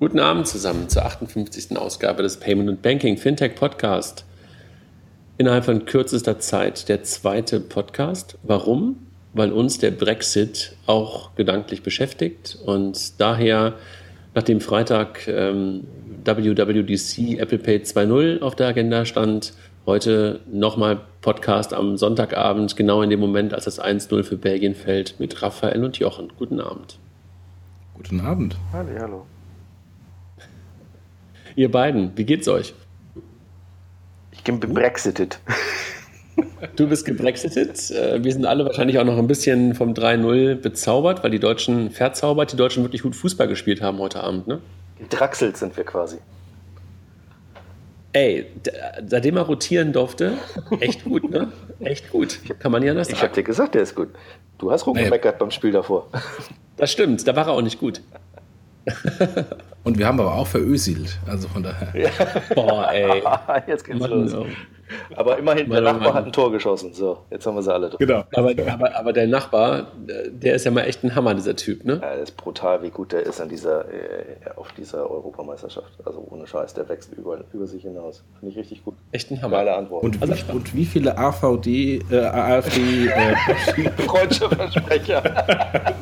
Guten Abend zusammen zur 58. Ausgabe des Payment and Banking Fintech Podcast. Innerhalb von kürzester Zeit der zweite Podcast. Warum? Weil uns der Brexit auch gedanklich beschäftigt und daher, nachdem Freitag ähm, WWDC Apple Pay 2.0 auf der Agenda stand, heute nochmal Podcast am Sonntagabend, genau in dem Moment, als das 1-0 für Belgien fällt, mit Raphael und Jochen. Guten Abend. Guten Abend. Hallo, hallo. Ihr beiden, wie geht's euch? Ich bin gebrexitet. Du bist gebrexitet. Äh, wir sind alle wahrscheinlich auch noch ein bisschen vom 3-0 bezaubert, weil die Deutschen verzaubert, die Deutschen wirklich gut Fußball gespielt haben heute Abend, ne? Gedrachselt sind wir quasi. Ey, seitdem er rotieren durfte, echt gut, ne? Echt gut. Kann man ja das sagen. Ich hab dir gesagt, der ist gut. Du hast rumgemeckert beim Spiel davor. Das stimmt, da war er auch nicht gut. Und wir haben aber auch veröselt, also von daher. Ja. Boah, ey. Jetzt geht's Mann, los. Oh. Aber immerhin, Mann, der Nachbar Mann. hat ein Tor geschossen. So, jetzt haben wir sie alle drin. Genau. Aber, aber, aber der Nachbar, der ist ja mal echt ein Hammer, dieser Typ, ne? Ja, das ist brutal, wie gut der ist an dieser, äh, auf dieser Europameisterschaft. Also ohne Scheiß, der wächst über, über sich hinaus. Finde ich richtig gut. Echt ein Hammer. Geile Antwort. Und, also, wie, und wie viele AVD, äh, AfD... Äh, Freudsche Versprecher.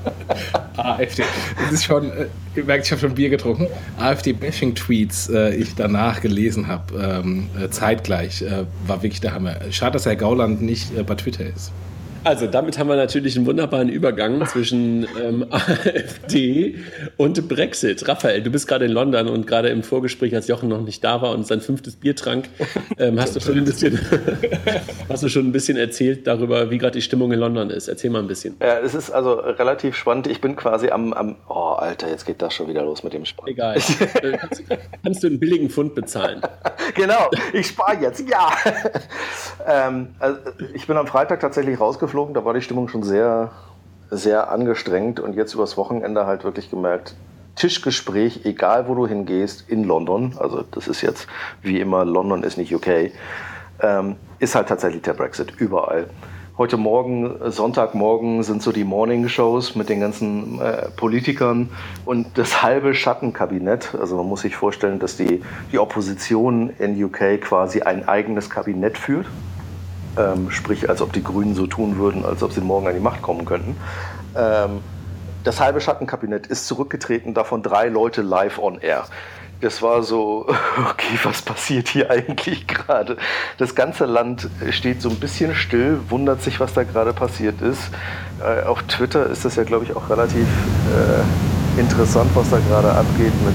AfD. Das ist schon, äh, ihr merkt, ich habe schon Bier getrunken. AfD-Bashing-Tweets äh, ich danach gelesen habe, ähm, äh, zeitgleich, äh, war wirklich der Hammer. Schade, dass Herr Gauland nicht äh, bei Twitter ist. Also damit haben wir natürlich einen wunderbaren Übergang zwischen ähm, AfD und Brexit. Raphael, du bist gerade in London und gerade im Vorgespräch, als Jochen noch nicht da war und sein fünftes Bier trank, ähm, hast, du schon ein bisschen, hast du schon ein bisschen erzählt darüber, wie gerade die Stimmung in London ist. Erzähl mal ein bisschen. Ja, es ist also relativ spannend. Ich bin quasi am, am oh Alter, jetzt geht das schon wieder los mit dem Sparen. Egal. Äh, kannst, kannst, du einen billigen Pfund bezahlen? genau, ich spare jetzt, ja. ähm, also ich bin am Freitag tatsächlich rausgefunden geflogen, da war die Stimmung schon sehr, sehr angestrengt und jetzt übers Wochenende halt wirklich gemerkt, Tischgespräch, egal wo du hingehst, in London, also das ist jetzt wie immer, London ist nicht UK, ähm, ist halt tatsächlich der Brexit überall. Heute Morgen, Sonntagmorgen, sind so die Morning-Shows mit den ganzen äh, Politikern und das halbe Schattenkabinett. Also man muss sich vorstellen, dass die, die Opposition in UK quasi ein eigenes Kabinett führt. Ähm, sprich, als ob die Grünen so tun würden, als ob sie morgen an die Macht kommen könnten. Ähm, das halbe Schattenkabinett ist zurückgetreten, davon drei Leute live on air. Das war so, okay, was passiert hier eigentlich gerade? Das ganze Land steht so ein bisschen still, wundert sich, was da gerade passiert ist. Äh, auf Twitter ist das ja, glaube ich, auch relativ äh, interessant, was da gerade abgeht. Mit,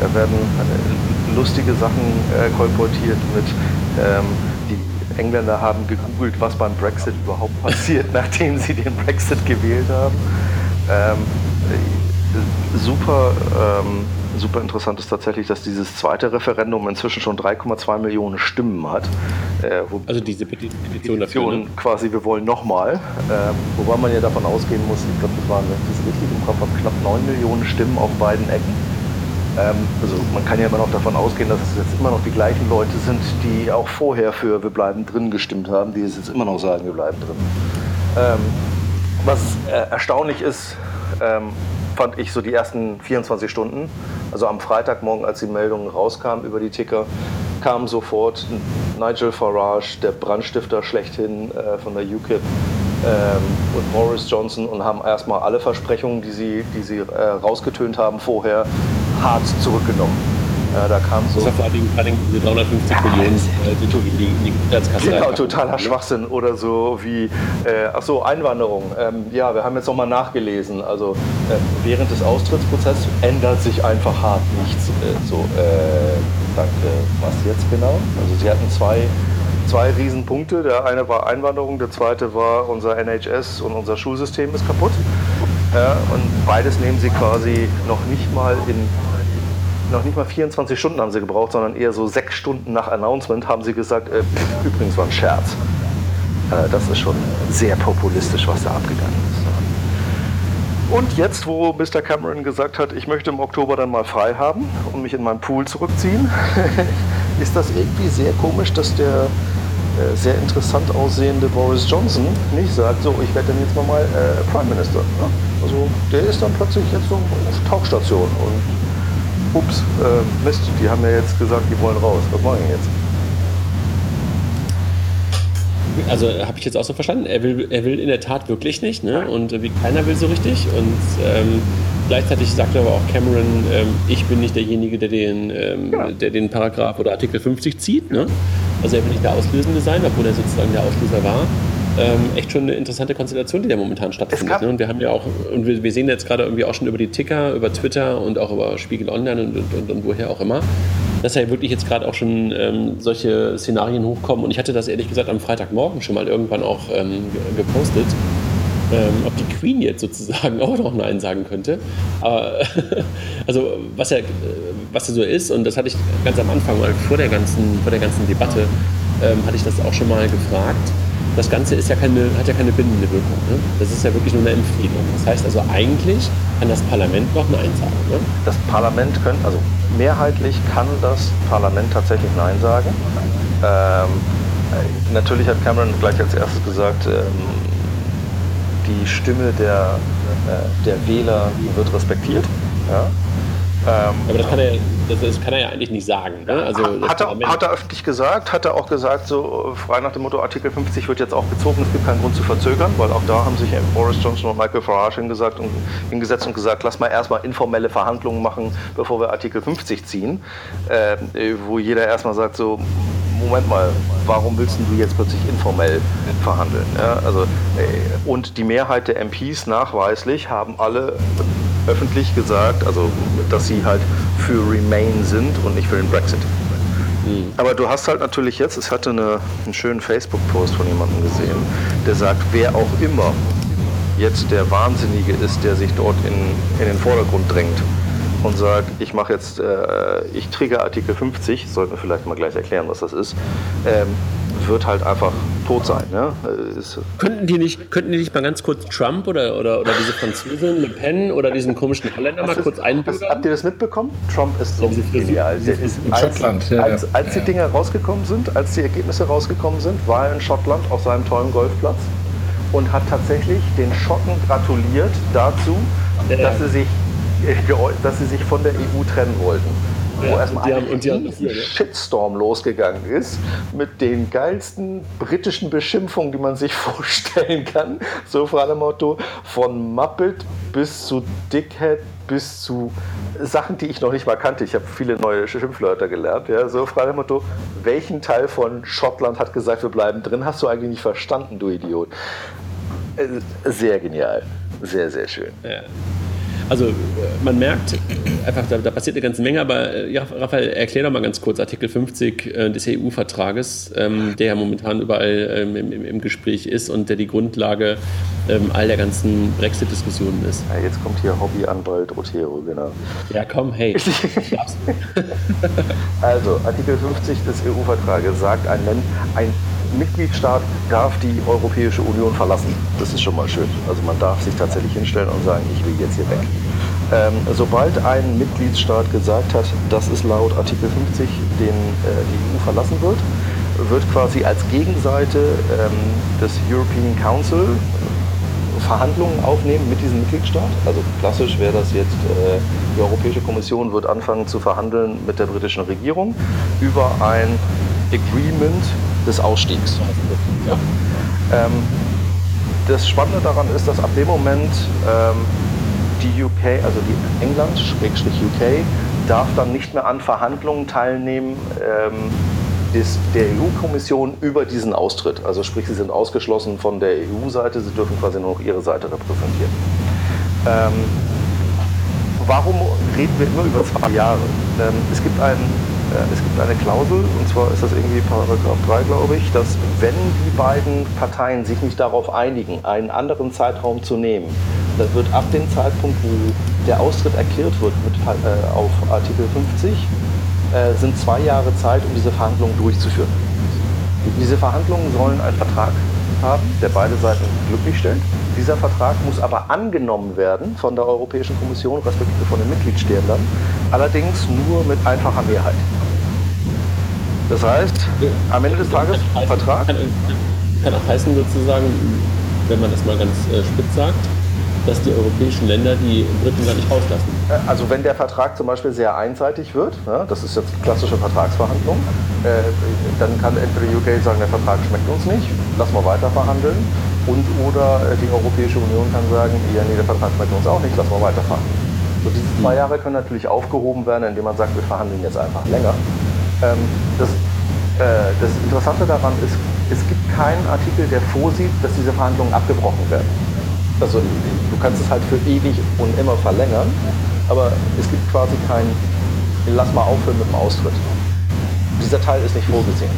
da werden äh, lustige Sachen äh, kolportiert mit ähm, Engländer haben gegoogelt, was beim Brexit überhaupt passiert, nachdem sie den Brexit gewählt haben. Ähm, super, ähm, super interessant ist tatsächlich, dass dieses zweite Referendum inzwischen schon 3,2 Millionen Stimmen hat. Äh, also diese Petition, Petition dafür, ne? quasi, wir wollen nochmal. Äh, wobei man ja davon ausgehen muss, ich glaube, das waren, wenn ich das richtig im Kopf habe, knapp 9 Millionen Stimmen auf beiden Ecken. Ähm, also man kann ja immer noch davon ausgehen, dass es jetzt immer noch die gleichen Leute sind, die auch vorher für Wir bleiben drin gestimmt haben, die es jetzt immer noch sagen, wir bleiben drin. Ähm, was äh, erstaunlich ist, ähm, fand ich so die ersten 24 Stunden. Also am Freitagmorgen, als die Meldungen rauskamen über die Ticker, kam sofort Nigel Farage, der Brandstifter schlechthin äh, von der UKIP, ähm, und Boris Johnson und haben erstmal alle Versprechungen, die sie, die sie äh, rausgetönt haben vorher, hart zurückgenommen. Ja, da kam so. Das war vor allem, vor allem diese 350 ja, Millionen äh, die, die, die Gesundheitskasse. Genau, totaler Schwachsinn. Oder so wie, äh, ach so, Einwanderung. Ähm, ja, wir haben jetzt nochmal nachgelesen. Also äh, während des Austrittsprozesses ändert sich einfach hart nichts. Äh, so, äh, danke. Was jetzt genau? Also sie hatten zwei zwei Riesenpunkte. Der eine war Einwanderung, der zweite war unser NHS und unser Schulsystem ist kaputt. Ja, und beides nehmen sie quasi noch nicht mal in noch nicht mal 24 Stunden haben sie gebraucht, sondern eher so sechs Stunden nach Announcement haben sie gesagt, äh, übrigens war ein Scherz. Äh, das ist schon sehr populistisch, was da abgegangen ist. Und jetzt, wo Mr. Cameron gesagt hat, ich möchte im Oktober dann mal frei haben und mich in meinen Pool zurückziehen, ist das irgendwie sehr komisch, dass der sehr interessant aussehende Boris Johnson nicht sagt, so, ich werde dann jetzt mal, mal äh, Prime Minister. Ne? Also der ist dann plötzlich jetzt so auf Tauchstation und ups, äh, Mist, die haben ja jetzt gesagt, die wollen raus. Was machen wir jetzt? Also habe ich jetzt auch so verstanden, er will, er will in der Tat wirklich nicht ne? und äh, wie keiner will so richtig und ähm, gleichzeitig sagt aber auch Cameron, ähm, ich bin nicht derjenige, der den, ähm, ja. der den Paragraph oder Artikel 50 zieht. Ne? Also er will nicht der Auslösende sein, obwohl er sozusagen der Auslöser war. Ähm, echt schon eine interessante Konstellation, die da momentan stattfindet. Ne? Und wir haben ja auch, und wir, wir, sehen jetzt gerade irgendwie auch schon über die Ticker, über Twitter und auch über Spiegel Online und, und, und, und woher auch immer, dass ja wirklich jetzt gerade auch schon ähm, solche Szenarien hochkommen. Und ich hatte das ehrlich gesagt am Freitagmorgen schon mal irgendwann auch ähm, gepostet. Ähm, ob die Queen jetzt sozusagen auch noch Nein sagen könnte. Aber also was ja, was ja so ist, und das hatte ich ganz am Anfang mal vor der ganzen, vor der ganzen Debatte, ähm, hatte ich das auch schon mal gefragt. Das Ganze ist ja keine, hat ja keine bindende Wirkung. Ne? Das ist ja wirklich nur eine Empfehlung. Das heißt also eigentlich kann das Parlament noch Nein sagen. Ne? Das Parlament könnte, also mehrheitlich kann das Parlament tatsächlich Nein sagen. Ähm, natürlich hat Cameron gleich als erstes gesagt, ähm, die Stimme der, äh, der Wähler wird respektiert. Ja? Ähm, aber das kann, er, das, das kann er ja eigentlich nicht sagen. Ne? Also hat, er, hat er öffentlich gesagt, hat er auch gesagt, so frei nach dem Motto, Artikel 50 wird jetzt auch gezogen, es gibt keinen Grund zu verzögern, weil auch da haben sich Boris Johnson und Michael Farage hingesagt und, hingesetzt und gesagt, lass mal erstmal informelle Verhandlungen machen, bevor wir Artikel 50 ziehen. Äh, wo jeder erstmal sagt, so, Moment mal, warum willst du jetzt plötzlich informell verhandeln? Ja, also, äh, und die Mehrheit der MPs nachweislich haben alle öffentlich gesagt, also dass sie halt für Remain sind und nicht für den Brexit. Mhm. Aber du hast halt natürlich jetzt, es hatte eine, einen schönen Facebook-Post von jemandem gesehen, der sagt, wer auch immer jetzt der Wahnsinnige ist, der sich dort in, in den Vordergrund drängt und sagt, ich mache jetzt, äh, ich trigger Artikel 50, sollten wir vielleicht mal gleich erklären, was das ist, ähm, wird halt einfach tot sein. Ne? Ist könnten, die nicht, könnten die nicht mal ganz kurz Trump oder, oder, oder diese Französin Le Pen oder diesen komischen Holländer mal kurz einbürgern? Habt ihr das mitbekommen? Trump ist so ja, genial. Der ist, in als, Schottland. Ja, als, als die Dinge rausgekommen sind, als die Ergebnisse rausgekommen sind, war er in Schottland auf seinem tollen Golfplatz und hat tatsächlich den Schotten gratuliert dazu, dass sie sich dass sie sich von der EU trennen wollten wo ja, erstmal ein haben, Shitstorm losgegangen ist mit den geilsten britischen Beschimpfungen, die man sich vorstellen kann. So vor allem Motto von Muppet bis zu Dickhead bis zu Sachen, die ich noch nicht mal kannte. Ich habe viele neue Schimpfwörter gelernt. Ja, so frei Motto, welchen Teil von Schottland hat gesagt, wir bleiben drin? Hast du eigentlich nicht verstanden, du Idiot? Äh, sehr genial. Sehr, sehr schön. Ja. Also äh, man merkt einfach, da, da, passiert eine ganze Menge, aber äh, ja, Raphael, erklär doch mal ganz kurz Artikel 50 äh, des EU-Vertrages, ähm, der ja momentan überall ähm, im, im, Gespräch ist und der die Grundlage ähm, all der ganzen Brexit-Diskussionen ist. Ja, jetzt kommt hier Hobbyanwalt Otero, genau. Ja, komm, hey. also, Artikel 50 des EU-Vertrages sagt, ein, ein Mitgliedstaat darf die Europäische Union verlassen. Das ist schon mal schön. Also man darf sich tatsächlich hinstellen und sagen, ich will jetzt hier weg. Ähm, sobald ein Mitgliedstaat gesagt hat, das ist laut Artikel 50, den äh, die EU verlassen wird, wird quasi als Gegenseite ähm, des European Council Verhandlungen aufnehmen mit diesem Mitgliedstaat. Also klassisch wäre das jetzt, äh, die Europäische Kommission wird anfangen zu verhandeln mit der britischen Regierung über ein Agreement des Ausstiegs. Ja. Ähm, das Spannende daran ist, dass ab dem Moment ähm, die UK, also die England, Schrägstrich UK, darf dann nicht mehr an Verhandlungen teilnehmen ähm, des, der EU-Kommission über diesen Austritt. Also sprich, sie sind ausgeschlossen von der EU-Seite, sie dürfen quasi nur noch ihre Seite repräsentieren. Ähm, warum reden wir immer über zwei Jahre? Ähm, es gibt einen es gibt eine Klausel, und zwar ist das irgendwie Paragraph 3, glaube ich, dass wenn die beiden Parteien sich nicht darauf einigen, einen anderen Zeitraum zu nehmen, dann wird ab dem Zeitpunkt, wo der Austritt erklärt wird mit, äh, auf Artikel 50, äh, sind zwei Jahre Zeit, um diese Verhandlungen durchzuführen. Diese Verhandlungen sollen einen Vertrag haben, der beide Seiten glücklich stellt. Dieser Vertrag muss aber angenommen werden von der Europäischen Kommission, respektive von den Mitgliedstaaten, allerdings nur mit einfacher Mehrheit. Das heißt, am Ende des Tages Vertrag. Kann, kann, auch heißen sozusagen, wenn man das mal ganz äh, spitz sagt, dass die europäischen Länder die Briten gar nicht rauslassen. Äh, also wenn der Vertrag zum Beispiel sehr einseitig wird, ja, das ist jetzt klassische Vertragsverhandlung, äh, dann kann entweder UK sagen, der Vertrag schmeckt uns nicht, lass mal weiter verhandeln. Und oder äh, die Europäische Union kann sagen, ja, nee, der Vertrag schmeckt uns auch nicht, lass mal weiter verhandeln. So, diese zwei hm. Jahre können natürlich aufgehoben werden, indem man sagt, wir verhandeln jetzt einfach länger. Ähm, das, äh, das Interessante daran ist, es gibt keinen Artikel, der vorsieht, dass diese Verhandlungen abgebrochen werden. Also du kannst es halt für ewig und immer verlängern, aber es gibt quasi kein, lass mal aufhören mit dem Austritt. Dieser Teil ist nicht vorgesehen.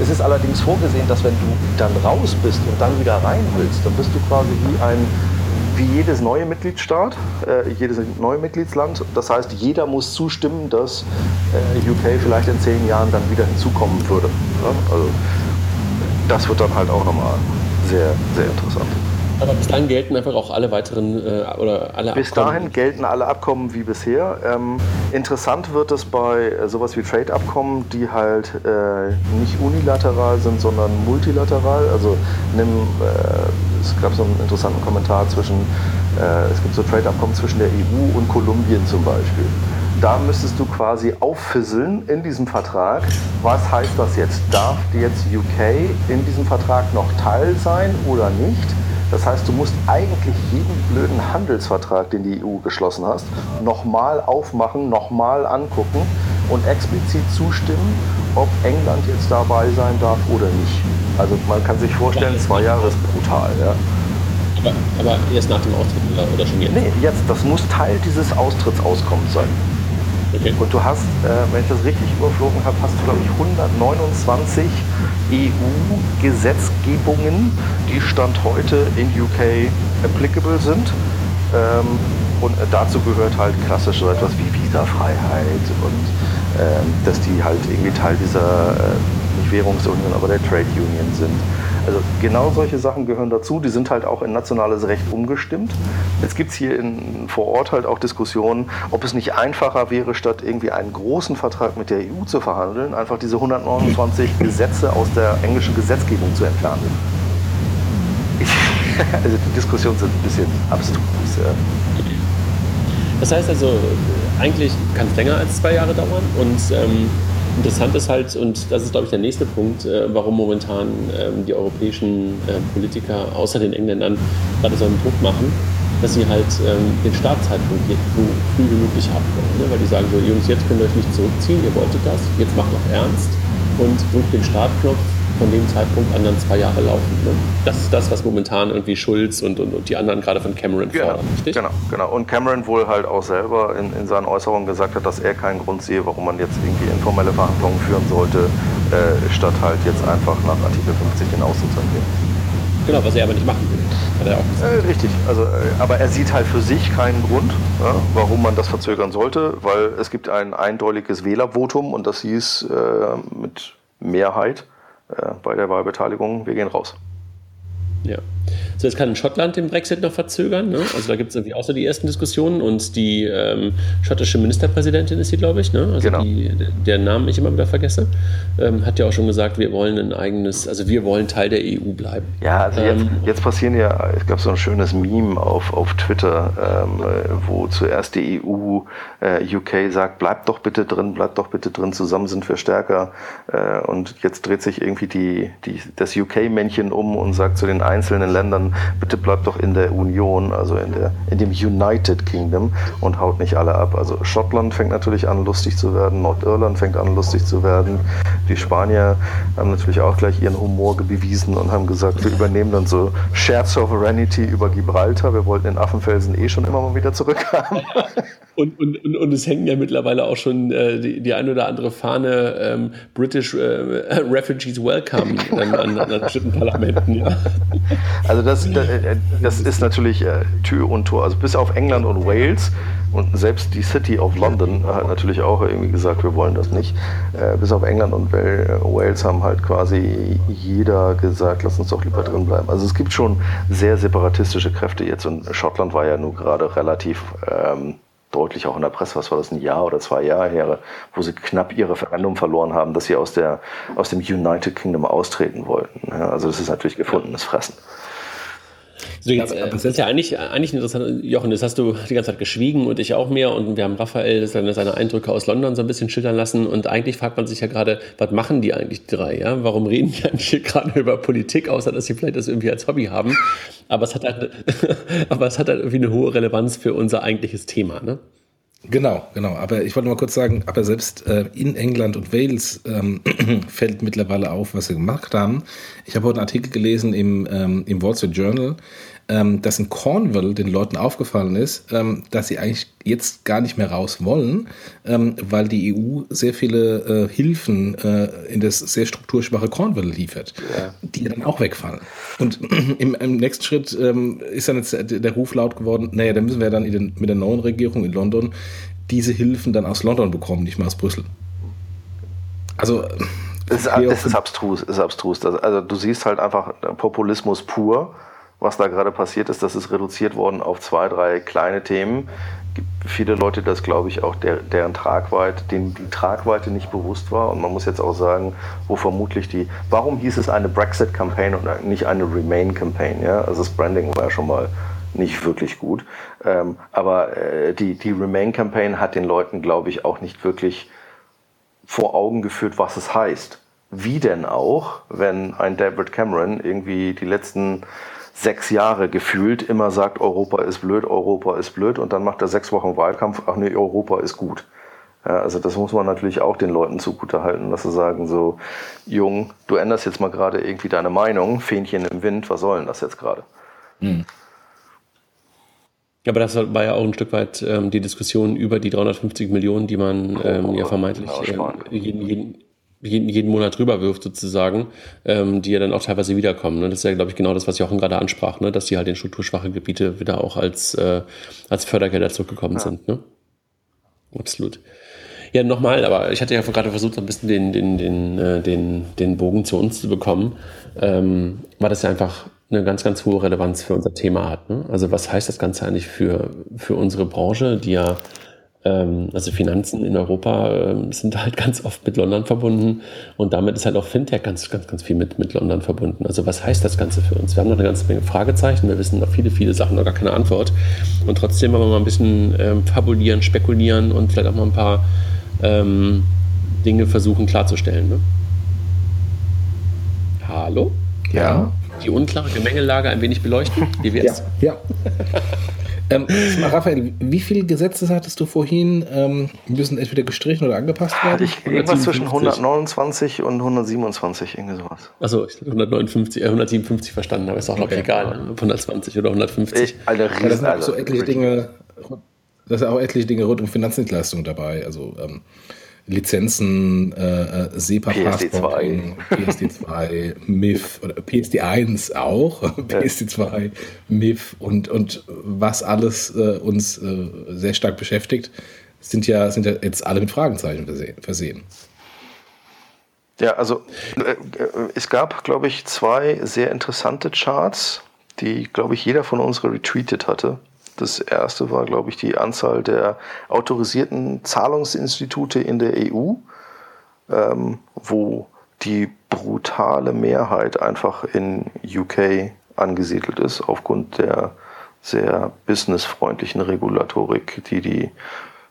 Es ist allerdings vorgesehen, dass wenn du dann raus bist und dann wieder rein willst, dann bist du quasi wie ein wie jedes neue Mitgliedstaat, äh, jedes neue Mitgliedsland. Das heißt, jeder muss zustimmen, dass äh, UK vielleicht in zehn Jahren dann wieder hinzukommen würde. Ja? Also, das wird dann halt auch nochmal sehr, sehr interessant. Aber bis dahin gelten einfach auch alle weiteren äh, oder alle Bis Abkommen. dahin gelten alle Abkommen wie bisher. Ähm, interessant wird es bei äh, sowas wie Trade-Abkommen, die halt äh, nicht unilateral sind, sondern multilateral. Also nimm, äh, es gab so einen interessanten Kommentar zwischen, äh, es gibt so Trade-Abkommen zwischen der EU und Kolumbien zum Beispiel da müsstest du quasi auffisseln in diesem Vertrag. Was heißt das jetzt? Darf jetzt UK in diesem Vertrag noch Teil sein oder nicht? Das heißt, du musst eigentlich jeden blöden Handelsvertrag, den die EU geschlossen hast, nochmal aufmachen, nochmal angucken und explizit zustimmen, ob England jetzt dabei sein darf oder nicht. Also man kann sich vorstellen, zwei Jahre ist brutal. Ja. Aber, aber erst nach dem Austritt oder schon jetzt? Nee, jetzt. Das muss Teil dieses Austrittsauskommens sein. Okay. Und du hast, äh, wenn ich das richtig überflogen habe, hast du, glaube ich, 129 EU-Gesetzgebungen, die Stand heute in UK applicable sind. Ähm, und dazu gehört halt klassisch so etwas wie Visafreiheit und ähm, dass die halt irgendwie Teil dieser, äh, nicht Währungsunion, aber der Trade Union sind. Also genau solche Sachen gehören dazu. Die sind halt auch in nationales Recht umgestimmt. Jetzt gibt es hier in, vor Ort halt auch Diskussionen, ob es nicht einfacher wäre, statt irgendwie einen großen Vertrag mit der EU zu verhandeln, einfach diese 129 Gesetze aus der englischen Gesetzgebung zu entfernen. Ich, also die Diskussionen sind ein bisschen abstrus. Das heißt also, eigentlich kann es länger als zwei Jahre dauern und ähm, Interessant ist halt, und das ist, glaube ich, der nächste Punkt, äh, warum momentan ähm, die europäischen äh, Politiker außer den Engländern gerade so einen Druck machen, dass sie halt ähm, den Startzeitpunkt so früh wie möglich haben wollen. Ne? Weil die sagen so, Jungs, jetzt könnt ihr euch nicht zurückziehen, ihr wolltet das, jetzt macht noch ernst und drückt den Startknopf von dem Zeitpunkt an dann zwei Jahre laufen. Ne? Das ist das, was momentan irgendwie Schulz und, und, und die anderen gerade von Cameron genau, fordern, richtig? Genau, genau. Und Cameron wohl halt auch selber in, in seinen Äußerungen gesagt hat, dass er keinen Grund sehe, warum man jetzt irgendwie informelle Verhandlungen führen sollte, äh, statt halt jetzt einfach nach Artikel 50 den Austritt zu Genau, was er aber nicht machen will. Hat er auch gesagt. Äh, richtig, also, äh, aber er sieht halt für sich keinen Grund, ja, warum man das verzögern sollte, weil es gibt ein eindeutiges Wählervotum und das hieß äh, mit Mehrheit bei der Wahlbeteiligung, wir gehen raus. Ja. So, jetzt kann Schottland den Brexit noch verzögern. Ne? Also da gibt es irgendwie auch so die ersten Diskussionen und die ähm, schottische Ministerpräsidentin ist sie, glaube ich, ne? also genau. die, deren Namen ich immer wieder vergesse, ähm, hat ja auch schon gesagt, wir wollen ein eigenes, also wir wollen Teil der EU bleiben. Ja, also jetzt, ähm, jetzt passieren ja, es gab so ein schönes Meme auf, auf Twitter, ähm, wo zuerst die EU, äh, UK sagt, bleibt doch bitte drin, bleibt doch bitte drin, zusammen sind wir stärker. Äh, und jetzt dreht sich irgendwie die, die, das UK-Männchen um und sagt zu den einzelnen Ländern, bitte bleibt doch in der Union, also in, der, in dem United Kingdom und haut nicht alle ab. Also Schottland fängt natürlich an, lustig zu werden, Nordirland fängt an, lustig zu werden. Die Spanier haben natürlich auch gleich ihren Humor bewiesen und haben gesagt, wir übernehmen dann so Shared Sovereignty über Gibraltar. Wir wollten in Affenfelsen eh schon immer mal wieder zurückhaben. Und, und, und, und es hängen ja mittlerweile auch schon äh, die, die ein oder andere Fahne ähm, British äh, Refugees Welcome an, an, an bestimmten Parlamenten. Ja. Also das, äh, das ist natürlich äh, Tür und Tor. Also bis auf England und Wales und selbst die City of London hat natürlich auch irgendwie gesagt, wir wollen das nicht. Äh, bis auf England und Wales haben halt quasi jeder gesagt, lass uns doch lieber drin bleiben. Also es gibt schon sehr separatistische Kräfte jetzt und Schottland war ja nur gerade relativ ähm, deutlich auch in der Presse, was war das, ein Jahr oder zwei Jahre her, wo sie knapp ihr Referendum verloren haben, dass sie aus, der, aus dem United Kingdom austreten wollten. Ja, also das ist natürlich gefundenes Fressen. So, jetzt, äh, das ist ja eigentlich, eigentlich interessant, Jochen, das hast du die ganze Zeit geschwiegen und ich auch mehr und wir haben Raphael seine, Eindrücke aus London so ein bisschen schildern lassen und eigentlich fragt man sich ja gerade, was machen die eigentlich die drei, ja? Warum reden die eigentlich hier gerade über Politik, außer dass sie vielleicht das irgendwie als Hobby haben? Aber es hat halt, aber es hat halt irgendwie eine hohe Relevanz für unser eigentliches Thema, ne? Genau, genau. Aber ich wollte mal kurz sagen, aber selbst äh, in England und Wales ähm, fällt mittlerweile auf, was sie gemacht haben. Ich habe heute einen Artikel gelesen im, ähm, im Wall Street Journal, ähm, dass in Cornwall den Leuten aufgefallen ist, ähm, dass sie eigentlich jetzt gar nicht mehr raus wollen, ähm, weil die EU sehr viele äh, Hilfen äh, in das sehr strukturschwache Cornwall liefert, ja. die dann auch wegfallen. Und im, im nächsten Schritt ähm, ist dann jetzt der Ruf laut geworden, naja, dann müssen wir dann den, mit der neuen Regierung in London diese Hilfen dann aus London bekommen, nicht mal aus Brüssel. Also es ist, es ist abstrus, ist abstrus. Also du siehst halt einfach Populismus pur was da gerade passiert ist. Das ist reduziert worden auf zwei, drei kleine Themen. Gibt viele Leute, das glaube ich auch, der, deren Tragweite, denen die Tragweite nicht bewusst war. Und man muss jetzt auch sagen, wo vermutlich die, warum hieß es eine Brexit-Campaign und nicht eine Remain-Campaign? Ja? Also das Branding war ja schon mal nicht wirklich gut. Ähm, aber äh, die, die Remain-Campaign hat den Leuten, glaube ich, auch nicht wirklich vor Augen geführt, was es heißt. Wie denn auch, wenn ein David Cameron irgendwie die letzten sechs Jahre gefühlt immer sagt, Europa ist blöd, Europa ist blöd und dann macht er sechs Wochen Wahlkampf, ach nee, Europa ist gut. Ja, also das muss man natürlich auch den Leuten zugute halten, dass sie sagen so, Jung, du änderst jetzt mal gerade irgendwie deine Meinung, Fähnchen im Wind, was soll denn das jetzt gerade? Hm. Aber das war ja auch ein Stück weit ähm, die Diskussion über die 350 Millionen, die man ähm, ja vermeintlich äh, jeden, jeden, jeden, jeden Monat drüber wirft sozusagen, ähm, die ja dann auch teilweise wiederkommen. Ne? Das ist ja, glaube ich, genau das, was Jochen gerade ansprach, ne? dass die halt in strukturschwache Gebiete wieder auch als, äh, als Fördergelder zurückgekommen ja. sind. Ne? Absolut. Ja, nochmal, aber ich hatte ja gerade versucht, so ein bisschen den, den, den, äh, den, den Bogen zu uns zu bekommen, ähm, weil das ja einfach eine ganz, ganz hohe Relevanz für unser Thema hat. Ne? Also was heißt das Ganze eigentlich für, für unsere Branche, die ja also Finanzen in Europa ähm, sind halt ganz oft mit London verbunden und damit ist halt auch Fintech ganz, ganz, ganz viel mit, mit London verbunden. Also was heißt das Ganze für uns? Wir haben noch eine ganze Menge Fragezeichen, wir wissen noch viele, viele Sachen, noch gar keine Antwort. Und trotzdem wollen wir mal ein bisschen ähm, fabulieren, spekulieren und vielleicht auch mal ein paar ähm, Dinge versuchen klarzustellen. Ne? Hallo? Ja. Die unklare Gemengelage ein wenig beleuchten? Wie wär's? Ja. ja. Ähm, Raphael, wie viele Gesetze hattest du vorhin? Ähm, müssen entweder gestrichen oder angepasst werden? Ich, irgendwas zwischen 129 und 127, irgendwie sowas. Achso, ich habe 159, äh, 157 verstanden, aber ist auch, glaube ich, egal. 120 oder 150. Ich, Alter, Riesen, ja, das sind auch so etliche Dinge, da sind auch etliche Dinge rund um Finanzdienstleistungen dabei. Also ähm, Lizenzen, äh, äh SEPA-Passporting, PSD2, MIF oder PSD1 auch, PSD2, MIF und, und was alles äh, uns äh, sehr stark beschäftigt, sind ja, sind ja jetzt alle mit Fragezeichen versehen. Ja, also äh, äh, es gab, glaube ich, zwei sehr interessante Charts, die, glaube ich, jeder von uns retweetet hatte. Das erste war, glaube ich, die Anzahl der autorisierten Zahlungsinstitute in der EU, ähm, wo die brutale Mehrheit einfach in UK angesiedelt ist, aufgrund der sehr businessfreundlichen Regulatorik, die die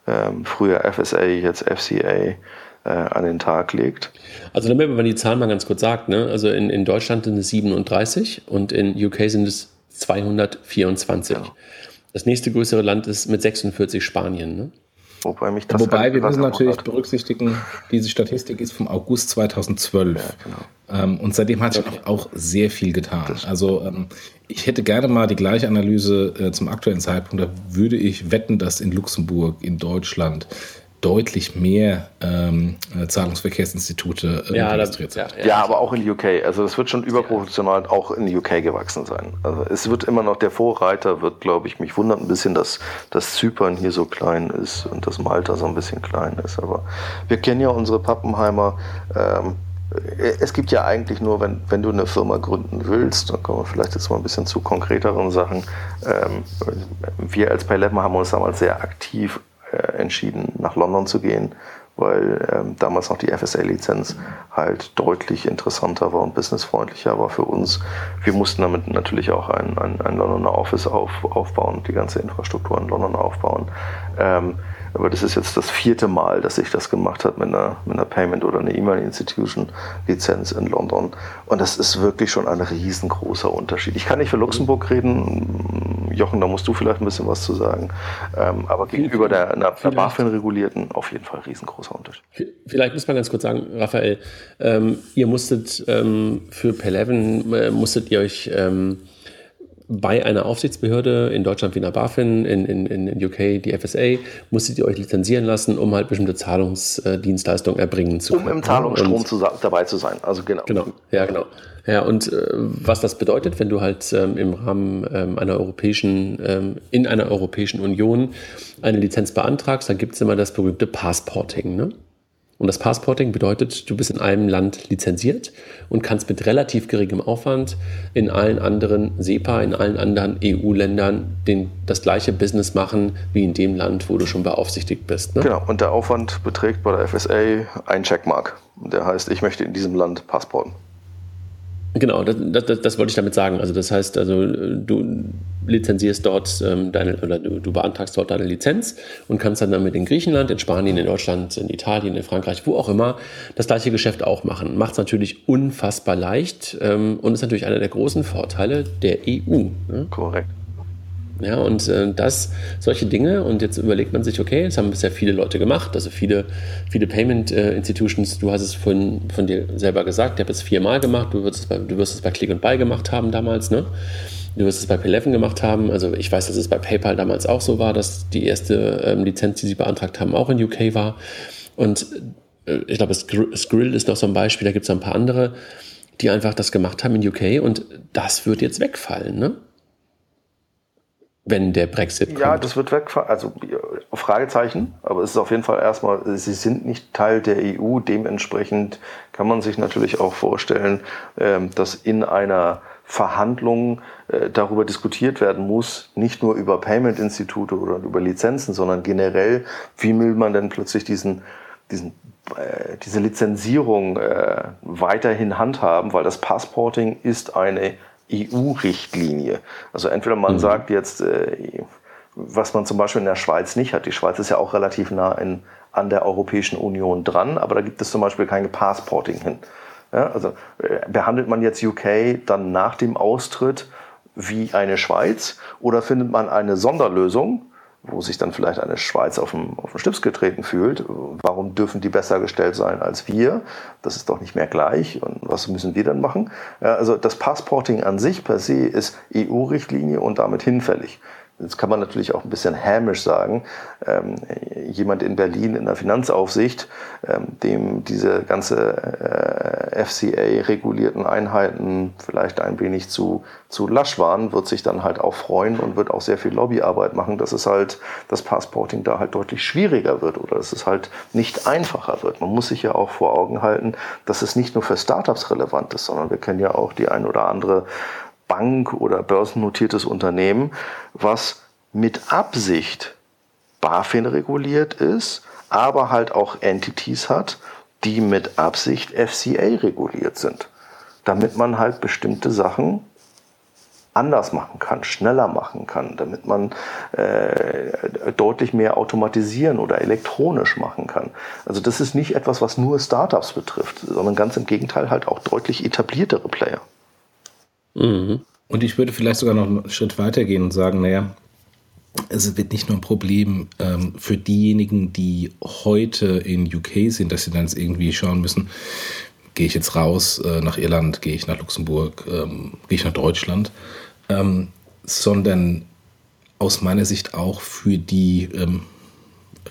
ähm, früher FSA, jetzt FCA äh, an den Tag legt. Also damit man die Zahlen mal ganz kurz sagt, ne? also in, in Deutschland sind es 37 und in UK sind es 224. Ja. Das nächste größere Land ist mit 46 Spanien. Ne? Wobei, mich das Wobei wir müssen natürlich hat. berücksichtigen, diese Statistik ist vom August 2012. Ja, genau. ähm, und seitdem hat sich okay. auch sehr viel getan. Also ähm, ich hätte gerne mal die gleiche Analyse äh, zum aktuellen Zeitpunkt. Da würde ich wetten, dass in Luxemburg, in Deutschland, deutlich mehr ähm, äh, Zahlungsverkehrsinstitute äh, ja, registriert sind. Ja, ja. ja, aber auch in UK. Also es wird schon überproportional auch in UK gewachsen sein. Also es wird immer noch der Vorreiter, wird, glaube ich, mich wundert ein bisschen, dass, dass Zypern hier so klein ist und dass Malta so ein bisschen klein ist. Aber wir kennen ja unsere Pappenheimer. Ähm, es gibt ja eigentlich nur, wenn, wenn du eine Firma gründen willst, dann kommen wir vielleicht jetzt mal ein bisschen zu konkreteren Sachen. Ähm, wir als PayLab haben uns damals sehr aktiv äh, entschieden, nach London zu gehen, weil ähm, damals noch die FSA-Lizenz halt deutlich interessanter war und businessfreundlicher war für uns. Wir mussten damit natürlich auch ein, ein, ein Londoner Office auf, aufbauen, die ganze Infrastruktur in London aufbauen. Ähm, aber das ist jetzt das vierte Mal, dass ich das gemacht habe mit einer, mit einer Payment- oder einer E-Mail-Institution-Lizenz in London. Und das ist wirklich schon ein riesengroßer Unterschied. Ich kann nicht für Luxemburg reden. Jochen, da musst du vielleicht ein bisschen was zu sagen. Ähm, aber gegenüber der, einer, einer BaFin-regulierten auf jeden Fall riesengroßer Unterschied. Vielleicht muss man ganz kurz sagen, Raphael, ähm, ihr musstet ähm, für P11 äh, musstet ihr euch ähm, bei einer Aufsichtsbehörde in Deutschland wie einer BaFin, in, in, in UK die FSA, musstet ihr euch lizenzieren lassen, um halt bestimmte Zahlungsdienstleistungen erbringen zu können. Um im Zahlungsstrom zu, dabei zu sein, also genau. Genau, ja genau. Ja, und äh, was das bedeutet, wenn du halt ähm, im Rahmen ähm, einer europäischen, ähm, in einer Europäischen Union eine Lizenz beantragst, dann gibt es immer das berühmte Passporting. Ne? Und das Passporting bedeutet, du bist in einem Land lizenziert und kannst mit relativ geringem Aufwand in allen anderen SEPA, in allen anderen EU-Ländern das gleiche Business machen wie in dem Land, wo du schon beaufsichtigt bist. Ne? Genau, und der Aufwand beträgt bei der FSA ein Checkmark. Der heißt, ich möchte in diesem Land passporten. Genau, das, das, das, wollte ich damit sagen. Also das heißt, also du lizenzierst dort ähm, deine oder du, du, beantragst dort deine Lizenz und kannst dann damit in Griechenland, in Spanien, in Deutschland, in Italien, in Frankreich, wo auch immer, das gleiche Geschäft auch machen. Macht es natürlich unfassbar leicht ähm, und ist natürlich einer der großen Vorteile der EU. Ne? Korrekt. Ja, und äh, das, solche Dinge, und jetzt überlegt man sich, okay, das haben bisher viele Leute gemacht, also viele, viele Payment äh, Institutions, du hast es von, von dir selber gesagt, ich habe es viermal gemacht, du wirst es bei, du wirst es bei Click und Buy gemacht haben damals, ne? Du wirst es bei P11 gemacht haben. Also ich weiß, dass es bei PayPal damals auch so war, dass die erste ähm, Lizenz, die sie beantragt haben, auch in UK war. Und äh, ich glaube, Skrill ist noch so ein Beispiel, da gibt es ein paar andere, die einfach das gemacht haben in UK und das wird jetzt wegfallen, ne? Wenn der Brexit kommt? Ja, das wird wegfallen. Also Fragezeichen, aber es ist auf jeden Fall erstmal, sie sind nicht Teil der EU. Dementsprechend kann man sich natürlich auch vorstellen, ähm, dass in einer Verhandlung äh, darüber diskutiert werden muss, nicht nur über Payment-Institute oder über Lizenzen, sondern generell, wie will man denn plötzlich diesen, diesen äh, diese Lizenzierung äh, weiterhin handhaben, weil das Passporting ist eine EU-Richtlinie. Also entweder man mhm. sagt jetzt, äh, was man zum Beispiel in der Schweiz nicht hat. Die Schweiz ist ja auch relativ nah in, an der Europäischen Union dran, aber da gibt es zum Beispiel kein Passporting hin. Ja, also äh, behandelt man jetzt UK dann nach dem Austritt wie eine Schweiz oder findet man eine Sonderlösung, wo sich dann vielleicht eine Schweiz auf den, auf den Stips getreten fühlt. Warum dürfen die besser gestellt sein als wir? Das ist doch nicht mehr gleich. Und was müssen wir dann machen? Also das Passporting an sich per se ist EU-Richtlinie und damit hinfällig. Jetzt kann man natürlich auch ein bisschen hämisch sagen, ähm, jemand in Berlin in der Finanzaufsicht, ähm, dem diese ganze äh, FCA-regulierten Einheiten vielleicht ein wenig zu, zu lasch waren, wird sich dann halt auch freuen und wird auch sehr viel Lobbyarbeit machen, dass es halt das Passporting da halt deutlich schwieriger wird oder dass es halt nicht einfacher wird. Man muss sich ja auch vor Augen halten, dass es nicht nur für Startups relevant ist, sondern wir kennen ja auch die ein oder andere Bank oder börsennotiertes Unternehmen, was mit Absicht BaFin reguliert ist, aber halt auch Entities hat, die mit Absicht FCA reguliert sind, damit man halt bestimmte Sachen anders machen kann, schneller machen kann, damit man äh, deutlich mehr automatisieren oder elektronisch machen kann. Also das ist nicht etwas, was nur Startups betrifft, sondern ganz im Gegenteil halt auch deutlich etabliertere Player. Mhm. Und ich würde vielleicht sogar noch einen Schritt weiter gehen und sagen, naja, es wird nicht nur ein Problem ähm, für diejenigen, die heute in UK sind, dass sie dann jetzt irgendwie schauen müssen, gehe ich jetzt raus äh, nach Irland, gehe ich nach Luxemburg, ähm, gehe ich nach Deutschland, ähm, sondern aus meiner Sicht auch für die ähm,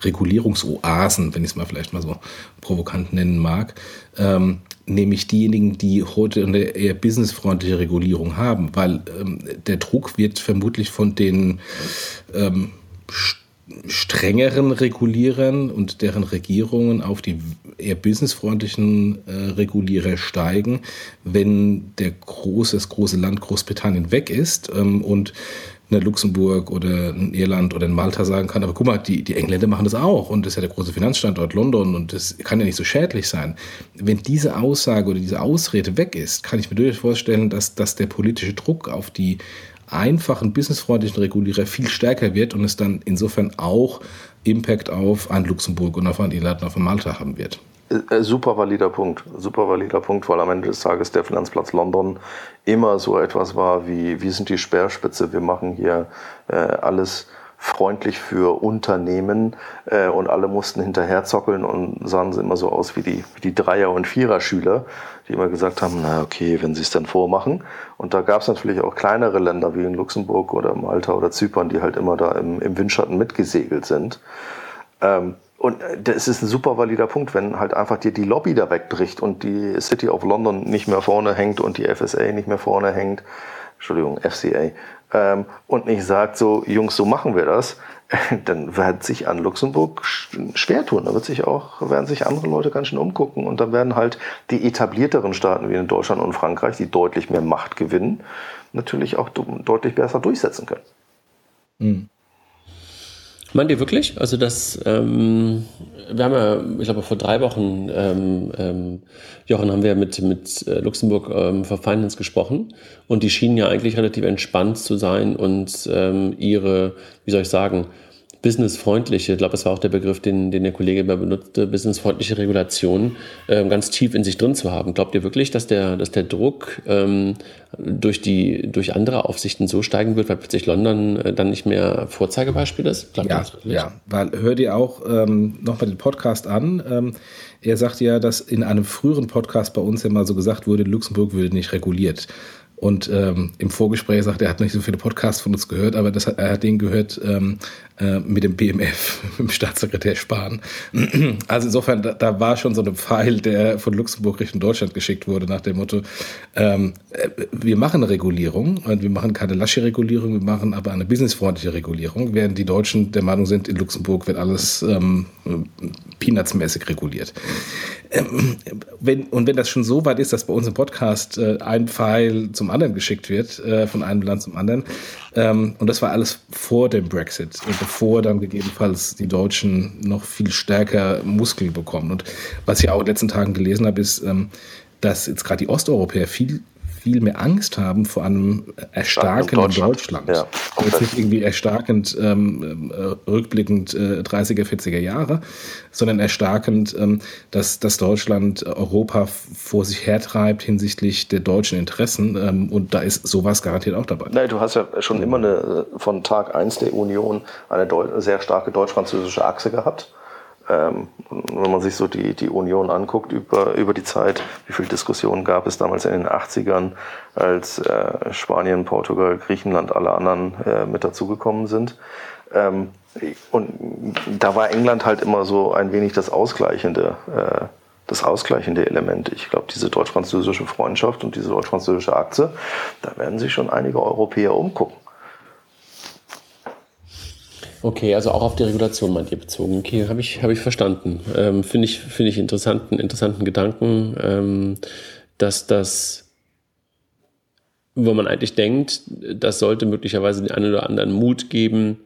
Regulierungsoasen, wenn ich es mal vielleicht mal so provokant nennen mag, ähm, nämlich diejenigen, die heute eine eher businessfreundliche Regulierung haben, weil ähm, der Druck wird vermutlich von den ähm, strengeren Regulierern und deren Regierungen auf die eher businessfreundlichen äh, Regulierer steigen, wenn der große, das große Land Großbritannien weg ist ähm, und in Luxemburg oder in Irland oder in Malta sagen kann, aber guck mal, die, die Engländer machen das auch und das ist ja der große Finanzstandort London und das kann ja nicht so schädlich sein. Wenn diese Aussage oder diese Ausrede weg ist, kann ich mir durchaus vorstellen, dass, dass der politische Druck auf die einfachen, businessfreundlichen Regulierer viel stärker wird und es dann insofern auch Impact auf ein Luxemburg und auf ein Irland und auf ein Malta haben wird. Äh, äh, super valider Punkt, super valider Punkt, weil am Ende des Tages der Finanzplatz London immer so etwas war wie, wir sind die Speerspitze, wir machen hier äh, alles freundlich für Unternehmen äh, und alle mussten hinterher zockeln und sahen immer so aus wie die, wie die Dreier- und Vierer-Schüler, die immer gesagt haben, na okay, wenn sie es dann vormachen. Und da gab es natürlich auch kleinere Länder wie in Luxemburg oder Malta oder Zypern, die halt immer da im, im Windschatten mitgesegelt sind. Ähm, und äh, das ist ein super valider Punkt, wenn halt einfach dir die Lobby da wegbricht und die City of London nicht mehr vorne hängt und die FSA nicht mehr vorne hängt, Entschuldigung, FCA, ähm, und nicht sagt so, Jungs, so machen wir das, dann wird sich an Luxemburg schwer tun. Da wird sich auch, werden sich andere Leute ganz schön umgucken und dann werden halt die etablierteren Staaten wie in Deutschland und Frankreich, die deutlich mehr Macht gewinnen, natürlich auch deutlich besser durchsetzen können. Mhm. Meint ihr wirklich? Also das, ähm, wir haben ja, ich glaube vor drei Wochen, ähm, ähm, Jochen, haben wir mit, mit äh, Luxemburg ähm, for Finance gesprochen und die schienen ja eigentlich relativ entspannt zu sein und ähm, ihre, wie soll ich sagen, businessfreundliche, ich glaube, das war auch der Begriff, den, den der Kollege benutzte, businessfreundliche Regulation ähm, ganz tief in sich drin zu haben. Glaubt ihr wirklich, dass der, dass der Druck ähm, durch, die, durch andere Aufsichten so steigen wird, weil plötzlich London äh, dann nicht mehr Vorzeigebeispiel ist? Glaubt ja, ja, weil hör dir auch ähm, nochmal den Podcast an. Ähm, er sagt ja, dass in einem früheren Podcast bei uns ja mal so gesagt wurde, Luxemburg würde nicht reguliert. Und ähm, im Vorgespräch sagt er, er hat nicht so viele Podcasts von uns gehört, aber das, er hat den gehört ähm, äh, mit dem BMF, mit dem Staatssekretär Spahn. Also insofern, da, da, war schon so ein Pfeil, der von Luxemburg Richtung Deutschland geschickt wurde, nach dem Motto, ähm, äh, wir machen eine Regulierung und wir machen keine lasche Regulierung, wir machen aber eine businessfreundliche Regulierung, während die Deutschen der Meinung sind, in Luxemburg wird alles ähm, peanutsmäßig reguliert. Ähm, wenn, und wenn das schon so weit ist, dass bei uns im Podcast äh, ein Pfeil zum anderen geschickt wird, äh, von einem Land zum anderen, ähm, und das war alles vor dem Brexit und bevor dann gegebenenfalls die Deutschen noch viel stärker Muskel bekommen. Und was ich auch in den letzten Tagen gelesen habe, ist, ähm, dass jetzt gerade die Osteuropäer viel viel mehr Angst haben vor einem erstarkenden Deutschland. Deutschland. Ja, Jetzt nicht irgendwie erstarkend ähm, äh, rückblickend äh, 30er, 40er Jahre, sondern erstarkend, ähm, dass, dass Deutschland Europa vor sich hertreibt hinsichtlich der deutschen Interessen. Ähm, und da ist sowas garantiert auch dabei. Nein, du hast ja schon immer eine, von Tag 1 der Union eine sehr starke deutsch-französische Achse gehabt. Ähm, wenn man sich so die, die Union anguckt über, über die Zeit, wie viele Diskussionen gab es damals in den 80ern, als äh, Spanien, Portugal, Griechenland, alle anderen äh, mit dazugekommen sind. Ähm, und da war England halt immer so ein wenig das ausgleichende, äh, das ausgleichende Element. Ich glaube, diese deutsch-französische Freundschaft und diese deutsch-französische Aktie, da werden sich schon einige Europäer umgucken. Okay, also auch auf die Regulation meint ihr bezogen. Okay, habe ich, hab ich verstanden. Ähm, Finde ich, find ich interessanten, interessanten Gedanken, ähm, dass das, wo man eigentlich denkt, das sollte möglicherweise den einen oder anderen Mut geben,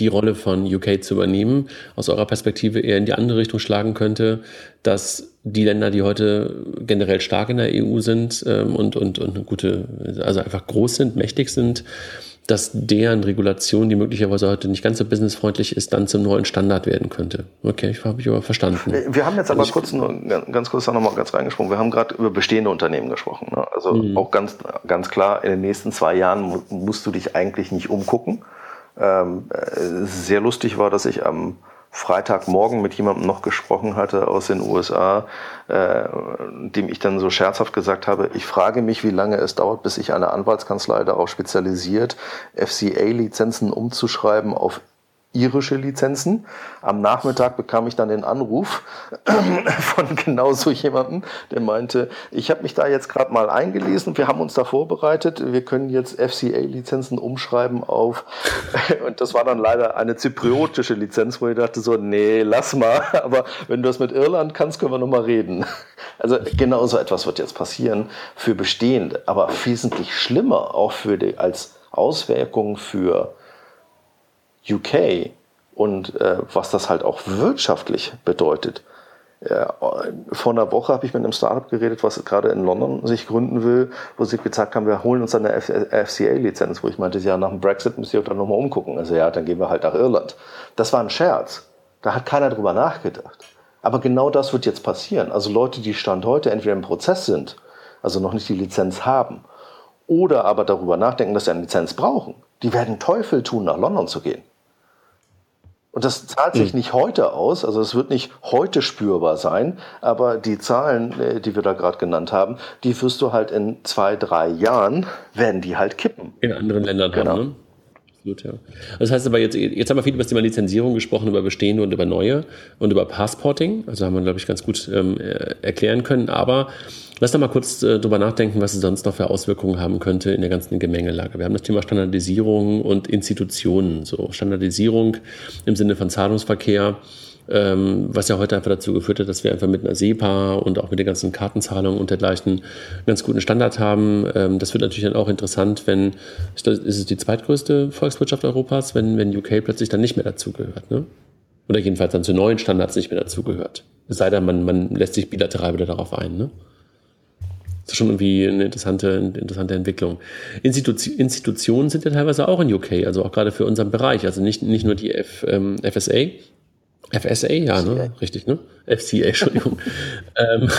die Rolle von UK zu übernehmen, aus eurer Perspektive eher in die andere Richtung schlagen könnte, dass die Länder, die heute generell stark in der EU sind ähm, und, und, und eine gute, also einfach groß sind, mächtig sind, dass deren Regulation, die möglicherweise heute nicht ganz so businessfreundlich ist, dann zum neuen Standard werden könnte. Okay, ich habe ich aber verstanden. Wir haben jetzt aber also kurz nur, ganz kurz noch mal ganz reingesprochen. Wir haben gerade über bestehende Unternehmen gesprochen. Ne? Also mhm. auch ganz, ganz klar, in den nächsten zwei Jahren musst du dich eigentlich nicht umgucken. Ähm, äh, sehr lustig war, dass ich am Freitagmorgen mit jemandem noch gesprochen hatte aus den USA, äh, dem ich dann so scherzhaft gesagt habe, ich frage mich, wie lange es dauert, bis sich eine Anwaltskanzlei darauf spezialisiert, FCA-Lizenzen umzuschreiben auf irische Lizenzen. Am Nachmittag bekam ich dann den Anruf von genau so jemandem, der meinte, ich habe mich da jetzt gerade mal eingelesen, wir haben uns da vorbereitet, wir können jetzt FCA-Lizenzen umschreiben auf, und das war dann leider eine zypriotische Lizenz, wo ich dachte so, nee, lass mal, aber wenn du das mit Irland kannst, können wir nochmal reden. Also genau so etwas wird jetzt passieren für Bestehende, aber wesentlich schlimmer auch für die, als Auswirkungen für UK und äh, was das halt auch wirtschaftlich bedeutet. Äh, vor einer Woche habe ich mit einem Startup geredet, was gerade in London sich gründen will, wo sie gesagt haben, wir holen uns eine FCA-Lizenz, wo ich meinte, ja, nach dem Brexit müsst ihr euch dann nochmal umgucken. Also ja, dann gehen wir halt nach Irland. Das war ein Scherz. Da hat keiner drüber nachgedacht. Aber genau das wird jetzt passieren. Also Leute, die Stand heute entweder im Prozess sind, also noch nicht die Lizenz haben, oder aber darüber nachdenken, dass sie eine Lizenz brauchen, die werden Teufel tun, nach London zu gehen. Und das zahlt sich mhm. nicht heute aus, also es wird nicht heute spürbar sein, aber die Zahlen, äh, die wir da gerade genannt haben, die wirst du halt in zwei, drei Jahren, werden die halt kippen. In anderen Ländern genau. haben, ne? Absolut, ja. Das heißt aber, jetzt, jetzt haben wir viel über das Thema Lizenzierung gesprochen, über bestehende und über neue und über Passporting. Also haben wir, glaube ich, ganz gut ähm, erklären können. Aber lass doch mal kurz äh, drüber nachdenken, was es sonst noch für Auswirkungen haben könnte in der ganzen Gemengelage. Wir haben das Thema Standardisierung und Institutionen. So Standardisierung im Sinne von Zahlungsverkehr ähm, was ja heute einfach dazu geführt hat, dass wir einfach mit einer SEPA und auch mit den ganzen Kartenzahlungen und dergleichen einen ganz guten Standard haben. Ähm, das wird natürlich dann auch interessant, wenn, ist es die zweitgrößte Volkswirtschaft Europas, wenn, wenn UK plötzlich dann nicht mehr dazugehört, ne? Oder jedenfalls dann zu neuen Standards nicht mehr dazugehört. Es sei denn, man, man lässt sich bilateral wieder darauf ein, ne? Das ist schon irgendwie eine interessante, interessante Entwicklung. Institu Institutionen sind ja teilweise auch in UK, also auch gerade für unseren Bereich. Also nicht, nicht nur die F, ähm, FSA, FSA, ja, ne? Richtig, ne? FCA, Entschuldigung. ähm,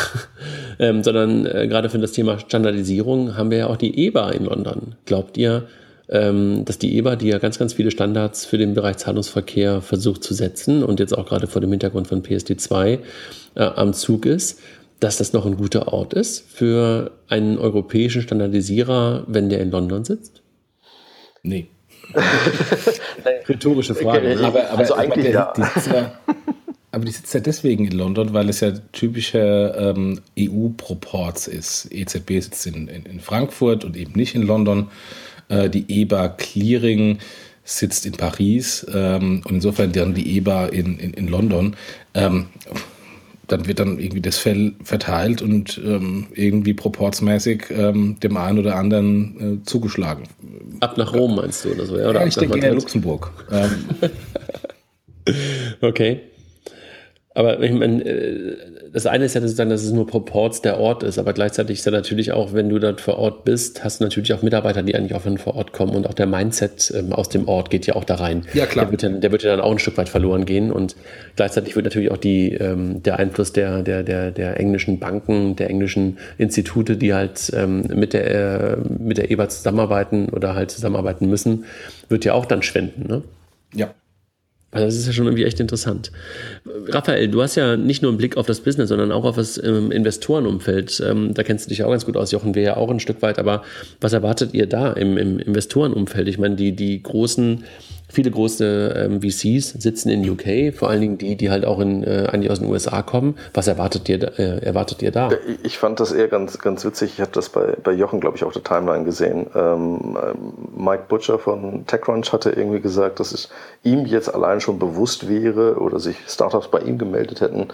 ähm, sondern äh, gerade für das Thema Standardisierung haben wir ja auch die EBA in London. Glaubt ihr, ähm, dass die EBA, die ja ganz, ganz viele Standards für den Bereich Zahlungsverkehr versucht zu setzen und jetzt auch gerade vor dem Hintergrund von PSD2 äh, am Zug ist, dass das noch ein guter Ort ist für einen europäischen Standardisierer, wenn der in London sitzt? Nee. Rhetorische Frage. Ne? Aber, aber, also eigentlich der, ja. Die sitzt ja. Aber die sitzt ja deswegen in London, weil es ja typische ähm, EU-Proports ist. EZB sitzt in, in, in, Frankfurt und eben nicht in London. Äh, die EBA Clearing sitzt in Paris ähm, und insofern dann die EBA in, in, in London. Ähm, dann wird dann irgendwie das Fell verteilt und ähm, irgendwie proportsmäßig ähm, dem einen oder anderen äh, zugeschlagen. Ab nach Rom meinst du oder so? Ja, oder ja ich denke eher Luxemburg. Ähm. okay. Aber ich meine, äh, das eine ist ja sozusagen, dass es nur Proports der Ort ist, aber gleichzeitig ist ja natürlich auch, wenn du dort vor Ort bist, hast du natürlich auch Mitarbeiter, die eigentlich auch von vor Ort kommen und auch der Mindset ähm, aus dem Ort geht ja auch da rein. Ja, klar. Der wird ja, der wird ja dann auch ein Stück weit verloren gehen und gleichzeitig wird natürlich auch die, ähm, der Einfluss der, der, der, der englischen Banken, der englischen Institute, die halt ähm, mit der, äh, mit der EBA zusammenarbeiten oder halt zusammenarbeiten müssen, wird ja auch dann schwenden, ne? Ja. Also das ist ja schon irgendwie echt interessant. Raphael, du hast ja nicht nur einen Blick auf das Business, sondern auch auf das ähm, Investorenumfeld. Ähm, da kennst du dich ja auch ganz gut aus, Jochen, wir ja auch ein Stück weit. Aber was erwartet ihr da im, im Investorenumfeld? Ich meine, die, die großen Viele große ähm, VCs sitzen in UK, vor allen Dingen die, die halt auch in, äh, eigentlich aus den USA kommen. Was erwartet ihr, äh, erwartet ihr da? Ich fand das eher ganz, ganz witzig. Ich habe das bei, bei Jochen, glaube ich, auf der Timeline gesehen. Ähm, Mike Butcher von TechCrunch hatte irgendwie gesagt, dass es ihm jetzt allein schon bewusst wäre oder sich Startups bei ihm gemeldet hätten,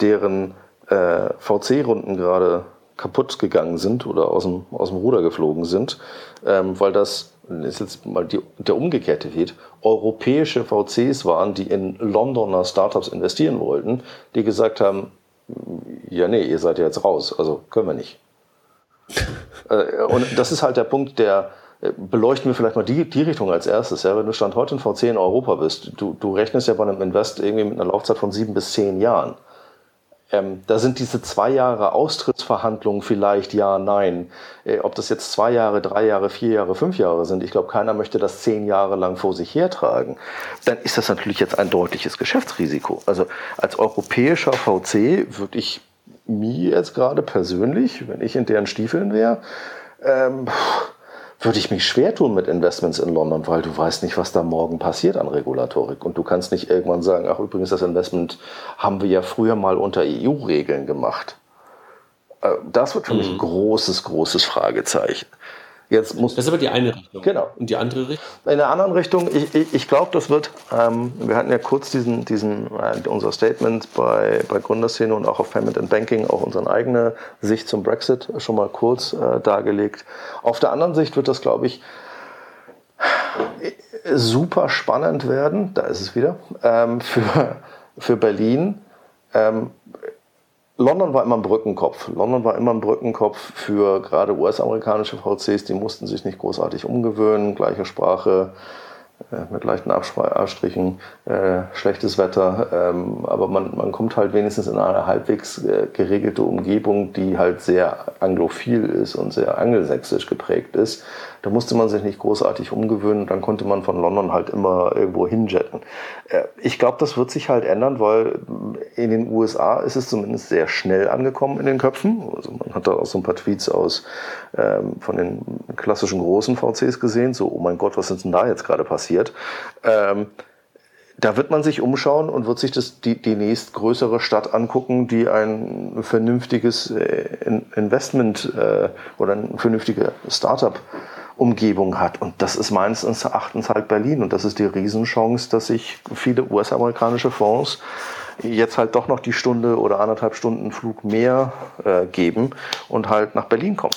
deren äh, VC-Runden gerade kaputt gegangen sind oder aus dem, aus dem Ruder geflogen sind, ähm, weil das ist jetzt mal die, der umgekehrte Weg, europäische VCs waren, die in Londoner Startups investieren wollten, die gesagt haben, ja nee, ihr seid ja jetzt raus, also können wir nicht. Äh, und das ist halt der Punkt, der äh, beleuchten wir vielleicht mal die, die Richtung als erstes. Ja? Wenn du Stand heute ein VC in Europa bist, du, du rechnest ja bei einem Invest irgendwie mit einer Laufzeit von sieben bis zehn Jahren. Ähm, da sind diese zwei Jahre Austrittsverhandlungen vielleicht ja, nein. Äh, ob das jetzt zwei Jahre, drei Jahre, vier Jahre, fünf Jahre sind, ich glaube, keiner möchte das zehn Jahre lang vor sich hertragen. Dann ist das natürlich jetzt ein deutliches Geschäftsrisiko. Also als europäischer VC würde ich mir jetzt gerade persönlich, wenn ich in deren Stiefeln wäre, ähm, würde ich mich schwer tun mit Investments in London, weil du weißt nicht, was da morgen passiert an Regulatorik. Und du kannst nicht irgendwann sagen, ach übrigens, das Investment haben wir ja früher mal unter EU-Regeln gemacht. Äh, das wird für mhm. mich ein großes, großes Fragezeichen. Jetzt muss das ist aber die eine Richtung. Genau. Und die andere Richtung? In der anderen Richtung, ich, ich, ich glaube, das wird, ähm, wir hatten ja kurz diesen, diesen äh, unser Statement bei, bei Gründerszene und auch auf Payment and Banking, auch unsere eigene Sicht zum Brexit schon mal kurz äh, dargelegt. Auf der anderen Sicht wird das, glaube ich, super spannend werden, da ist es wieder, ähm, für, für Berlin. Ähm, London war immer ein Brückenkopf. London war immer ein Brückenkopf für gerade US-amerikanische VCs, die mussten sich nicht großartig umgewöhnen, gleiche Sprache, äh, mit leichten Abstrichen, äh, schlechtes Wetter, ähm, aber man, man kommt halt wenigstens in eine halbwegs äh, geregelte Umgebung, die halt sehr anglophil ist und sehr angelsächsisch geprägt ist. Da musste man sich nicht großartig umgewöhnen, dann konnte man von London halt immer irgendwo hinjetten. Äh, ich glaube, das wird sich halt ändern, weil in den USA ist es zumindest sehr schnell angekommen in den Köpfen. Also man hat da auch so ein paar Tweets aus ähm, von den klassischen großen VCs gesehen, so, oh mein Gott, was ist denn da jetzt gerade passiert? Ähm, da wird man sich umschauen und wird sich das, die, die nächstgrößere Stadt angucken, die ein vernünftiges äh, Investment äh, oder ein vernünftiger Startup Umgebung hat. Und das ist meines Erachtens halt Berlin. Und das ist die Riesenchance, dass sich viele US-amerikanische Fonds jetzt halt doch noch die Stunde oder anderthalb Stunden Flug mehr äh, geben und halt nach Berlin kommen.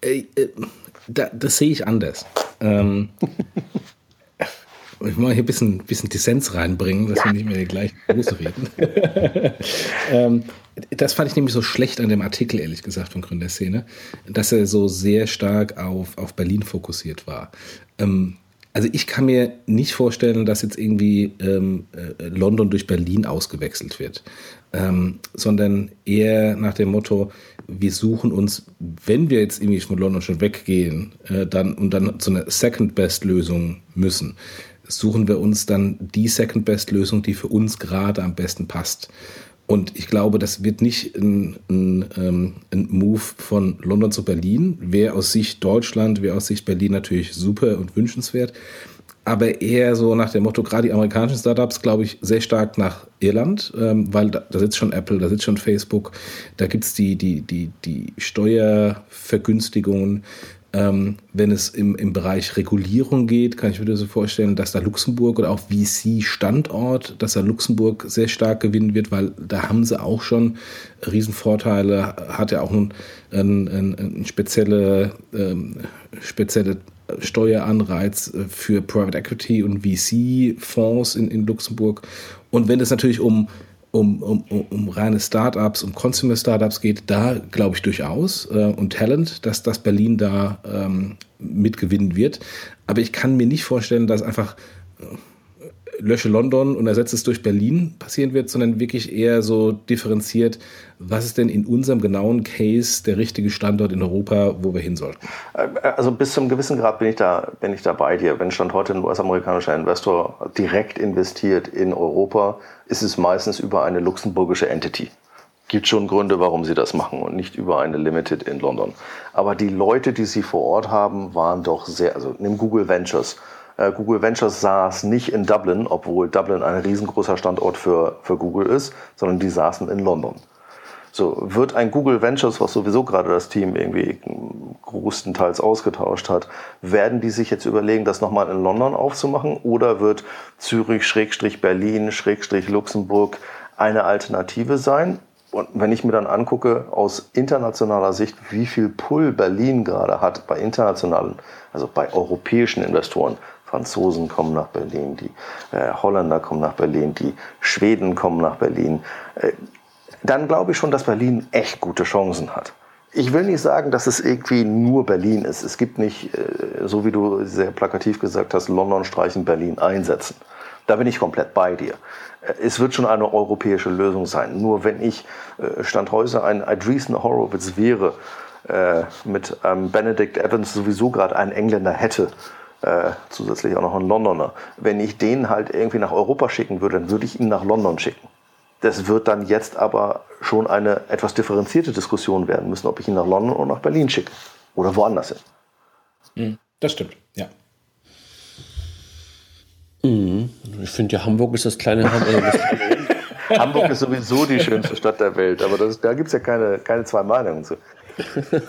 Äh, äh, da, das sehe ich anders. Ähm, ich muss hier ein bisschen, bisschen Dissens reinbringen, dass ja. wir nicht mehr die gleichen Begrüße reden. ähm, das fand ich nämlich so schlecht an dem Artikel, ehrlich gesagt, von Gründerszene, dass er so sehr stark auf, auf Berlin fokussiert war. Ähm, also ich kann mir nicht vorstellen, dass jetzt irgendwie ähm, äh, London durch Berlin ausgewechselt wird, ähm, sondern eher nach dem Motto, wir suchen uns, wenn wir jetzt irgendwie von London schon weggehen, äh, dann und dann zu einer Second Best Lösung müssen, suchen wir uns dann die Second Best Lösung, die für uns gerade am besten passt. Und ich glaube, das wird nicht ein, ein, ähm, ein Move von London zu Berlin. Wäre aus Sicht Deutschland, wäre aus Sicht Berlin natürlich super und wünschenswert. Aber eher so nach dem Motto, gerade die amerikanischen Startups, glaube ich, sehr stark nach Irland, ähm, weil da, da, sitzt schon Apple, da sitzt schon Facebook, da gibt es die, die, die, die Steuervergünstigungen. Ähm, wenn es im, im Bereich Regulierung geht, kann ich mir so vorstellen, dass da Luxemburg oder auch VC-Standort, dass da Luxemburg sehr stark gewinnen wird, weil da haben sie auch schon Riesenvorteile, hat ja auch ein, ein, ein, ein spezielle, ähm, spezielle Steueranreiz für Private Equity und VC-Fonds in, in Luxemburg. Und wenn es natürlich um um, um, um reine Startups, um Consumer-Startups geht, da glaube ich durchaus äh, und Talent, dass das Berlin da ähm, mitgewinnen wird. Aber ich kann mir nicht vorstellen, dass einfach äh, lösche London und ersetze es durch Berlin passieren wird, sondern wirklich eher so differenziert, was ist denn in unserem genauen Case der richtige Standort in Europa, wo wir hin sollten? Äh, also bis zum gewissen Grad bin ich da, bin ich da bei dir. Wenn Stand heute ein US-amerikanischer Investor direkt investiert in Europa, ist es meistens über eine luxemburgische Entity. Gibt schon Gründe, warum sie das machen und nicht über eine Limited in London. Aber die Leute, die sie vor Ort haben, waren doch sehr, also nimm Google Ventures. Äh, Google Ventures saß nicht in Dublin, obwohl Dublin ein riesengroßer Standort für, für Google ist, sondern die saßen in London. So, wird ein Google Ventures, was sowieso gerade das Team irgendwie größtenteils ausgetauscht hat, werden die sich jetzt überlegen, das nochmal in London aufzumachen oder wird Zürich, Schrägstrich Berlin, Schrägstrich Luxemburg eine Alternative sein? Und wenn ich mir dann angucke, aus internationaler Sicht, wie viel Pull Berlin gerade hat bei internationalen, also bei europäischen Investoren, Franzosen kommen nach Berlin, die äh, Holländer kommen nach Berlin, die Schweden kommen nach Berlin. Äh, dann glaube ich schon, dass Berlin echt gute Chancen hat. Ich will nicht sagen, dass es irgendwie nur Berlin ist. Es gibt nicht, äh, so wie du sehr plakativ gesagt hast, London streichen, Berlin einsetzen. Da bin ich komplett bei dir. Äh, es wird schon eine europäische Lösung sein. Nur wenn ich äh, Stand heute ein Andreessen Horowitz wäre, mit Benedict Evans sowieso gerade einen Engländer hätte, zusätzlich auch noch einen Londoner, wenn ich den halt irgendwie nach Europa schicken würde, dann würde ich ihn nach London schicken. Das wird dann jetzt aber schon eine etwas differenzierte Diskussion werden müssen, ob ich ihn nach London oder nach Berlin schicke oder woanders hin. Hm, das stimmt, ja. Mhm. Ich finde ja, Hamburg ist das kleine Hamburg. Hamburg ist sowieso die schönste Stadt der Welt, aber das, da gibt es ja keine, keine zwei Meinungen zu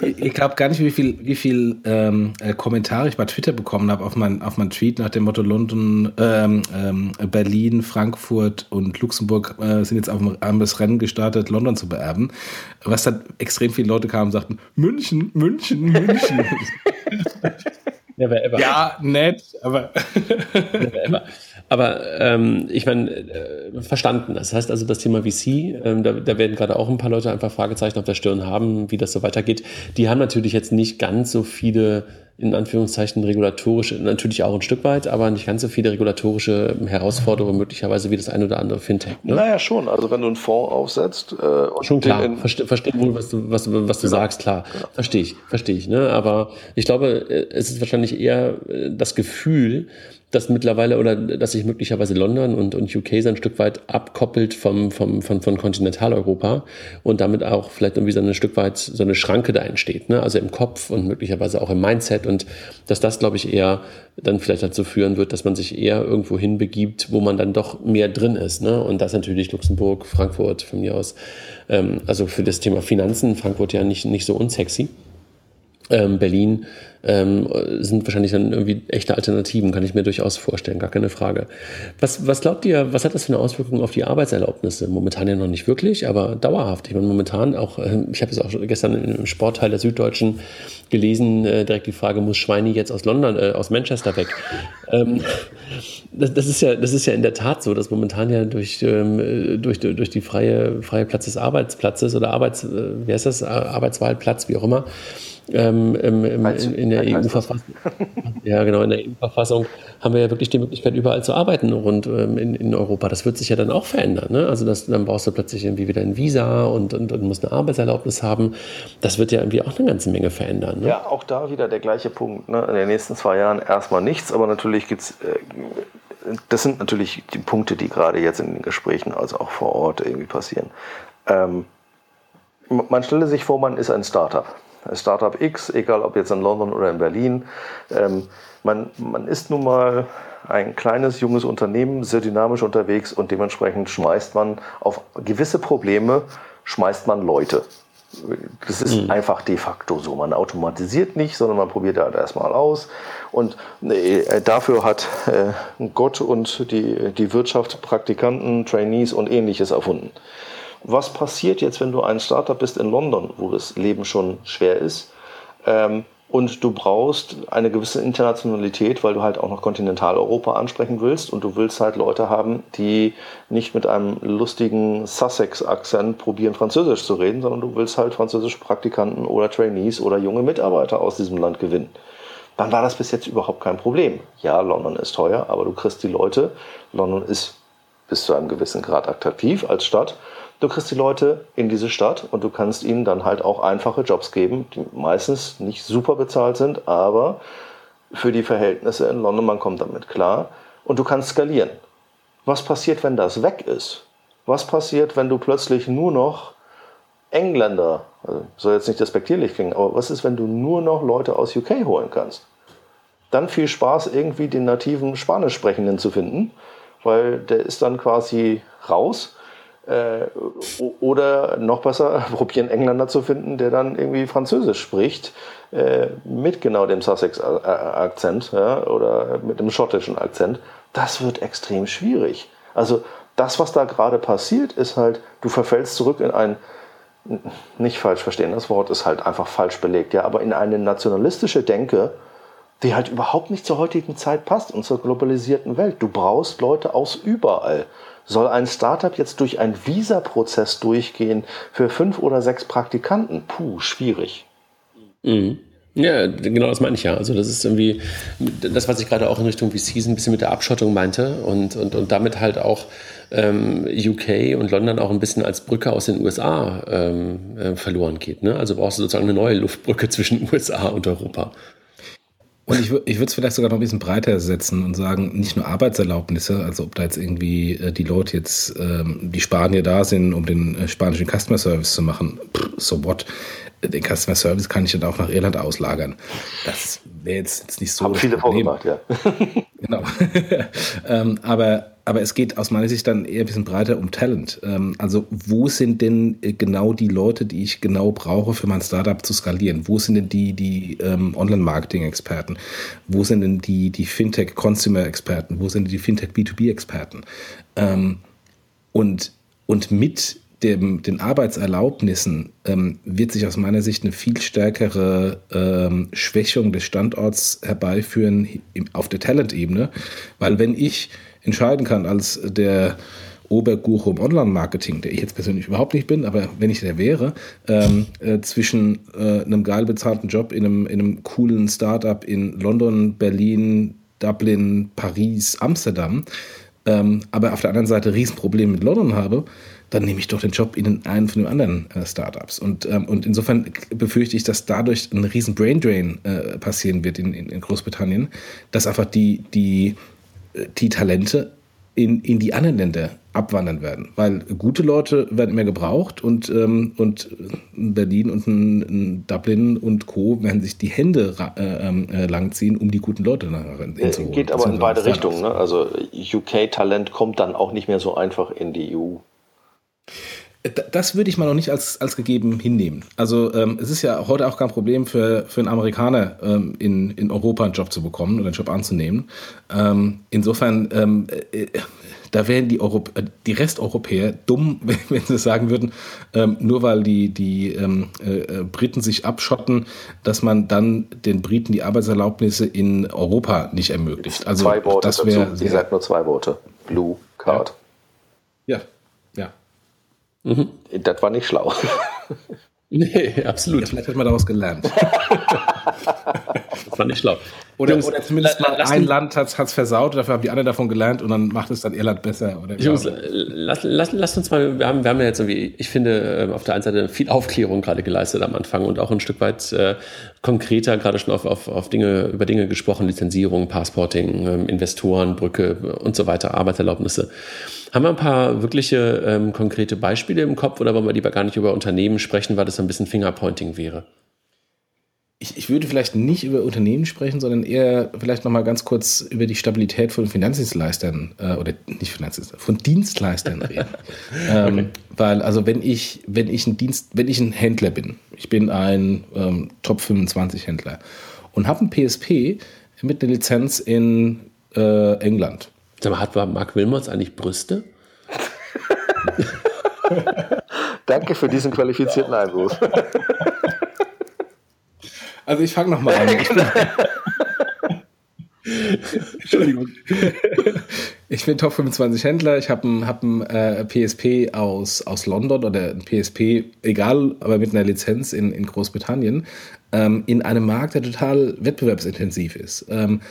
ich glaube gar nicht, wie viel, wie viel ähm, äh, Kommentare ich bei Twitter bekommen habe auf mein, auf mein Tweet nach dem Motto London, ähm, ähm, Berlin, Frankfurt und Luxemburg äh, sind jetzt auf das Rennen gestartet, London zu beerben. Was dann extrem viele Leute kamen und sagten, München, München, München. Never ever. Ja, nett, aber. Never ever. Aber ähm, ich meine, äh, verstanden. Das heißt also, das Thema VC, ähm, da, da werden gerade auch ein paar Leute einfach Fragezeichen auf der Stirn haben, wie das so weitergeht. Die haben natürlich jetzt nicht ganz so viele in Anführungszeichen regulatorische, natürlich auch ein Stück weit, aber nicht ganz so viele regulatorische Herausforderungen möglicherweise wie das ein oder andere Fintech. Ne? Naja, schon. Also wenn du einen Fonds aufsetzt. Äh, schon klar, verstehe versteh wohl, was du, was, was du genau. sagst, klar. Genau. Verstehe ich, verstehe ich. Ne? Aber ich glaube, äh, es ist wahrscheinlich eher äh, das Gefühl, dass mittlerweile oder dass sich möglicherweise London und, und UK so ein Stück weit abkoppelt vom, vom, von, von Kontinentaleuropa und damit auch vielleicht irgendwie so ein Stück weit so eine Schranke da entsteht, ne? also im Kopf und möglicherweise auch im Mindset und dass das, glaube ich, eher dann vielleicht dazu führen wird, dass man sich eher irgendwo hinbegibt, wo man dann doch mehr drin ist. Ne? Und das natürlich Luxemburg, Frankfurt von mir aus. Ähm, also für das Thema Finanzen, Frankfurt ja nicht, nicht so unsexy. Ähm, Berlin ähm, sind wahrscheinlich dann irgendwie echte Alternativen, kann ich mir durchaus vorstellen, gar keine Frage. Was, was glaubt ihr, was hat das für eine Auswirkung auf die Arbeitserlaubnisse? Momentan ja noch nicht wirklich, aber dauerhaft. Ich meine, momentan auch, äh, ich habe es auch gestern im Sportteil der Süddeutschen gelesen, äh, direkt die Frage, muss Schweini jetzt aus London, äh, aus Manchester weg? ähm, das, das, ist ja, das ist ja in der Tat so, dass momentan ja durch, ähm, durch, durch die freie, freie Platz des Arbeitsplatzes oder Arbeits, äh, wie heißt das, Arbeitswahlplatz, wie auch immer, ähm, im, im, in, in, der EU-Verfassung. ja, genau, in der EU-Verfassung haben wir ja wirklich die Möglichkeit, überall zu arbeiten rund ähm, in, in Europa. Das wird sich ja dann auch verändern. Ne? Also das, dann brauchst du plötzlich irgendwie wieder ein Visa und, und, und musst eine Arbeitserlaubnis haben. Das wird ja irgendwie auch eine ganze Menge verändern. Ne? Ja, auch da wieder der gleiche Punkt. Ne? In den nächsten zwei Jahren erstmal nichts, aber natürlich gibt es. Äh, das sind natürlich die Punkte, die gerade jetzt in den Gesprächen, also auch vor Ort irgendwie passieren. Ähm, man stelle sich vor, man ist ein Startup. Startup X, egal ob jetzt in London oder in Berlin. Ähm, man, man ist nun mal ein kleines, junges Unternehmen, sehr dynamisch unterwegs und dementsprechend schmeißt man auf gewisse Probleme, schmeißt man Leute. Das ist mhm. einfach de facto so. Man automatisiert nicht, sondern man probiert halt erstmal aus. Und äh, dafür hat äh, Gott und die, die Wirtschaft Praktikanten, Trainees und ähnliches erfunden. Was passiert jetzt, wenn du ein Startup bist in London, wo das Leben schon schwer ist? Ähm, und du brauchst eine gewisse Internationalität, weil du halt auch noch Kontinentaleuropa ansprechen willst und du willst halt Leute haben, die nicht mit einem lustigen Sussex-Akzent probieren, Französisch zu reden, sondern du willst halt französische Praktikanten oder Trainees oder junge Mitarbeiter aus diesem Land gewinnen. Dann war das bis jetzt überhaupt kein Problem. Ja, London ist teuer, aber du kriegst die Leute. London ist bis zu einem gewissen Grad attraktiv als Stadt Du kriegst die Leute in diese Stadt und du kannst ihnen dann halt auch einfache Jobs geben, die meistens nicht super bezahlt sind, aber für die Verhältnisse in London, man kommt damit klar. Und du kannst skalieren. Was passiert, wenn das weg ist? Was passiert, wenn du plötzlich nur noch Engländer, also soll jetzt nicht respektierlich klingen, aber was ist, wenn du nur noch Leute aus UK holen kannst? Dann viel Spaß, irgendwie den nativen Spanischsprechenden zu finden, weil der ist dann quasi raus äh, oder noch besser, probieren Engländer zu finden, der dann irgendwie Französisch spricht, äh, mit genau dem Sussex-Akzent ja, oder mit dem schottischen Akzent. Das wird extrem schwierig. Also das, was da gerade passiert, ist halt, du verfällst zurück in ein, nicht falsch verstehen, das Wort ist halt einfach falsch belegt, ja, aber in eine nationalistische Denke, die halt überhaupt nicht zur heutigen Zeit passt und zur globalisierten Welt. Du brauchst Leute aus überall. Soll ein Startup jetzt durch einen Visa-Prozess durchgehen für fünf oder sechs Praktikanten? Puh, schwierig. Mhm. Ja, genau das meine ich ja. Also das ist irgendwie das, was ich gerade auch in Richtung VCs ein bisschen mit der Abschottung meinte und, und, und damit halt auch ähm, UK und London auch ein bisschen als Brücke aus den USA ähm, äh, verloren geht. Ne? Also brauchst du sozusagen eine neue Luftbrücke zwischen USA und Europa. Und ich, ich würde es vielleicht sogar noch ein bisschen breiter setzen und sagen, nicht nur Arbeitserlaubnisse, also ob da jetzt irgendwie äh, die Leute jetzt, ähm, die Spanier da sind, um den äh, spanischen Customer Service zu machen, pff, so what? Den Customer Service kann ich dann auch nach Irland auslagern. Das wäre jetzt, jetzt nicht so. Haben viele vorgemacht, ja. genau. ähm, aber aber es geht aus meiner Sicht dann eher ein bisschen breiter um Talent. Ähm, also wo sind denn äh, genau die Leute, die ich genau brauche, für mein Startup zu skalieren? Wo sind denn die, die ähm, Online-Marketing-Experten? Wo sind denn die, die Fintech-Consumer-Experten? Wo sind die Fintech-B2B-Experten? Ähm, und, und mit dem, den Arbeitserlaubnissen ähm, wird sich aus meiner Sicht eine viel stärkere ähm, Schwächung des Standorts herbeiführen auf der Talent-Ebene, weil wenn ich entscheiden kann als der Oberguru im Online-Marketing, der ich jetzt persönlich überhaupt nicht bin, aber wenn ich der wäre, ähm, äh, zwischen äh, einem geil bezahlten Job in einem, in einem coolen Startup in London, Berlin, Dublin, Paris, Amsterdam, ähm, aber auf der anderen Seite Riesenprobleme mit London habe, dann nehme ich doch den Job in einen von den anderen äh, Startups. Und, ähm, und insofern befürchte ich, dass dadurch ein riesen Braindrain äh, passieren wird in, in, in Großbritannien, dass einfach die, die, äh, die Talente in, in die anderen Länder abwandern werden. Weil gute Leute werden immer gebraucht und, ähm, und Berlin und ein, Dublin und Co. werden sich die Hände äh, ähm, äh, langziehen, um die guten Leute nachher hinzuholen. Geht aber in beide Richtungen. Ne? Also UK-Talent kommt dann auch nicht mehr so einfach in die EU. Das würde ich mal noch nicht als, als gegeben hinnehmen. Also ähm, es ist ja heute auch kein Problem für, für einen Amerikaner ähm, in, in Europa einen Job zu bekommen oder einen Job anzunehmen. Ähm, insofern, ähm, äh, da wären die, Europ äh, die Resteuropäer dumm, wenn, wenn sie sagen würden, ähm, nur weil die, die ähm, äh, äh, Briten sich abschotten, dass man dann den Briten die Arbeitserlaubnisse in Europa nicht ermöglicht. Also zwei Worte das dazu. Sie sagt nur zwei Worte. Blue Card. Ja. Mhm. Das war nicht schlau. Nee, absolut. Ja, vielleicht hat man daraus gelernt. das war nicht schlau. Oder, Jungs, oder zumindest mal ein Land hat es versaut, dafür haben die anderen davon gelernt und dann macht es dann ihr Land besser. Oder Jungs, lass, lass, lass uns mal, wir haben, wir haben ja jetzt irgendwie, ich finde, äh, auf der einen Seite viel Aufklärung gerade geleistet am Anfang und auch ein Stück weit äh, konkreter gerade schon auf, auf, auf Dinge, über Dinge gesprochen, Lizenzierung, Passporting, ähm, Investoren, Brücke und so weiter, Arbeitserlaubnisse. Haben wir ein paar wirkliche ähm, konkrete Beispiele im Kopf oder wollen wir lieber gar nicht über Unternehmen sprechen, weil das ein bisschen Fingerpointing wäre? Ich, ich würde vielleicht nicht über Unternehmen sprechen, sondern eher vielleicht nochmal ganz kurz über die Stabilität von Finanzdienstleistern äh, oder nicht Finanzdienstleistern, von Dienstleistern reden. ähm, okay. Weil, also wenn ich, wenn ich ein Dienst, wenn ich ein Händler bin, ich bin ein ähm, Top 25 Händler und habe ein PSP mit einer Lizenz in äh, England Sag mal, hat Mark Wilmots eigentlich Brüste? Danke für diesen qualifizierten Einwurf. Also ich fange nochmal an. Ich bin, Entschuldigung. Ich bin Top 25 Händler. Ich habe ein, hab äh, PSP aus, aus London oder ein PSP, egal, aber mit einer Lizenz in, in Großbritannien, ähm, in einem Markt, der total wettbewerbsintensiv ist. Ähm,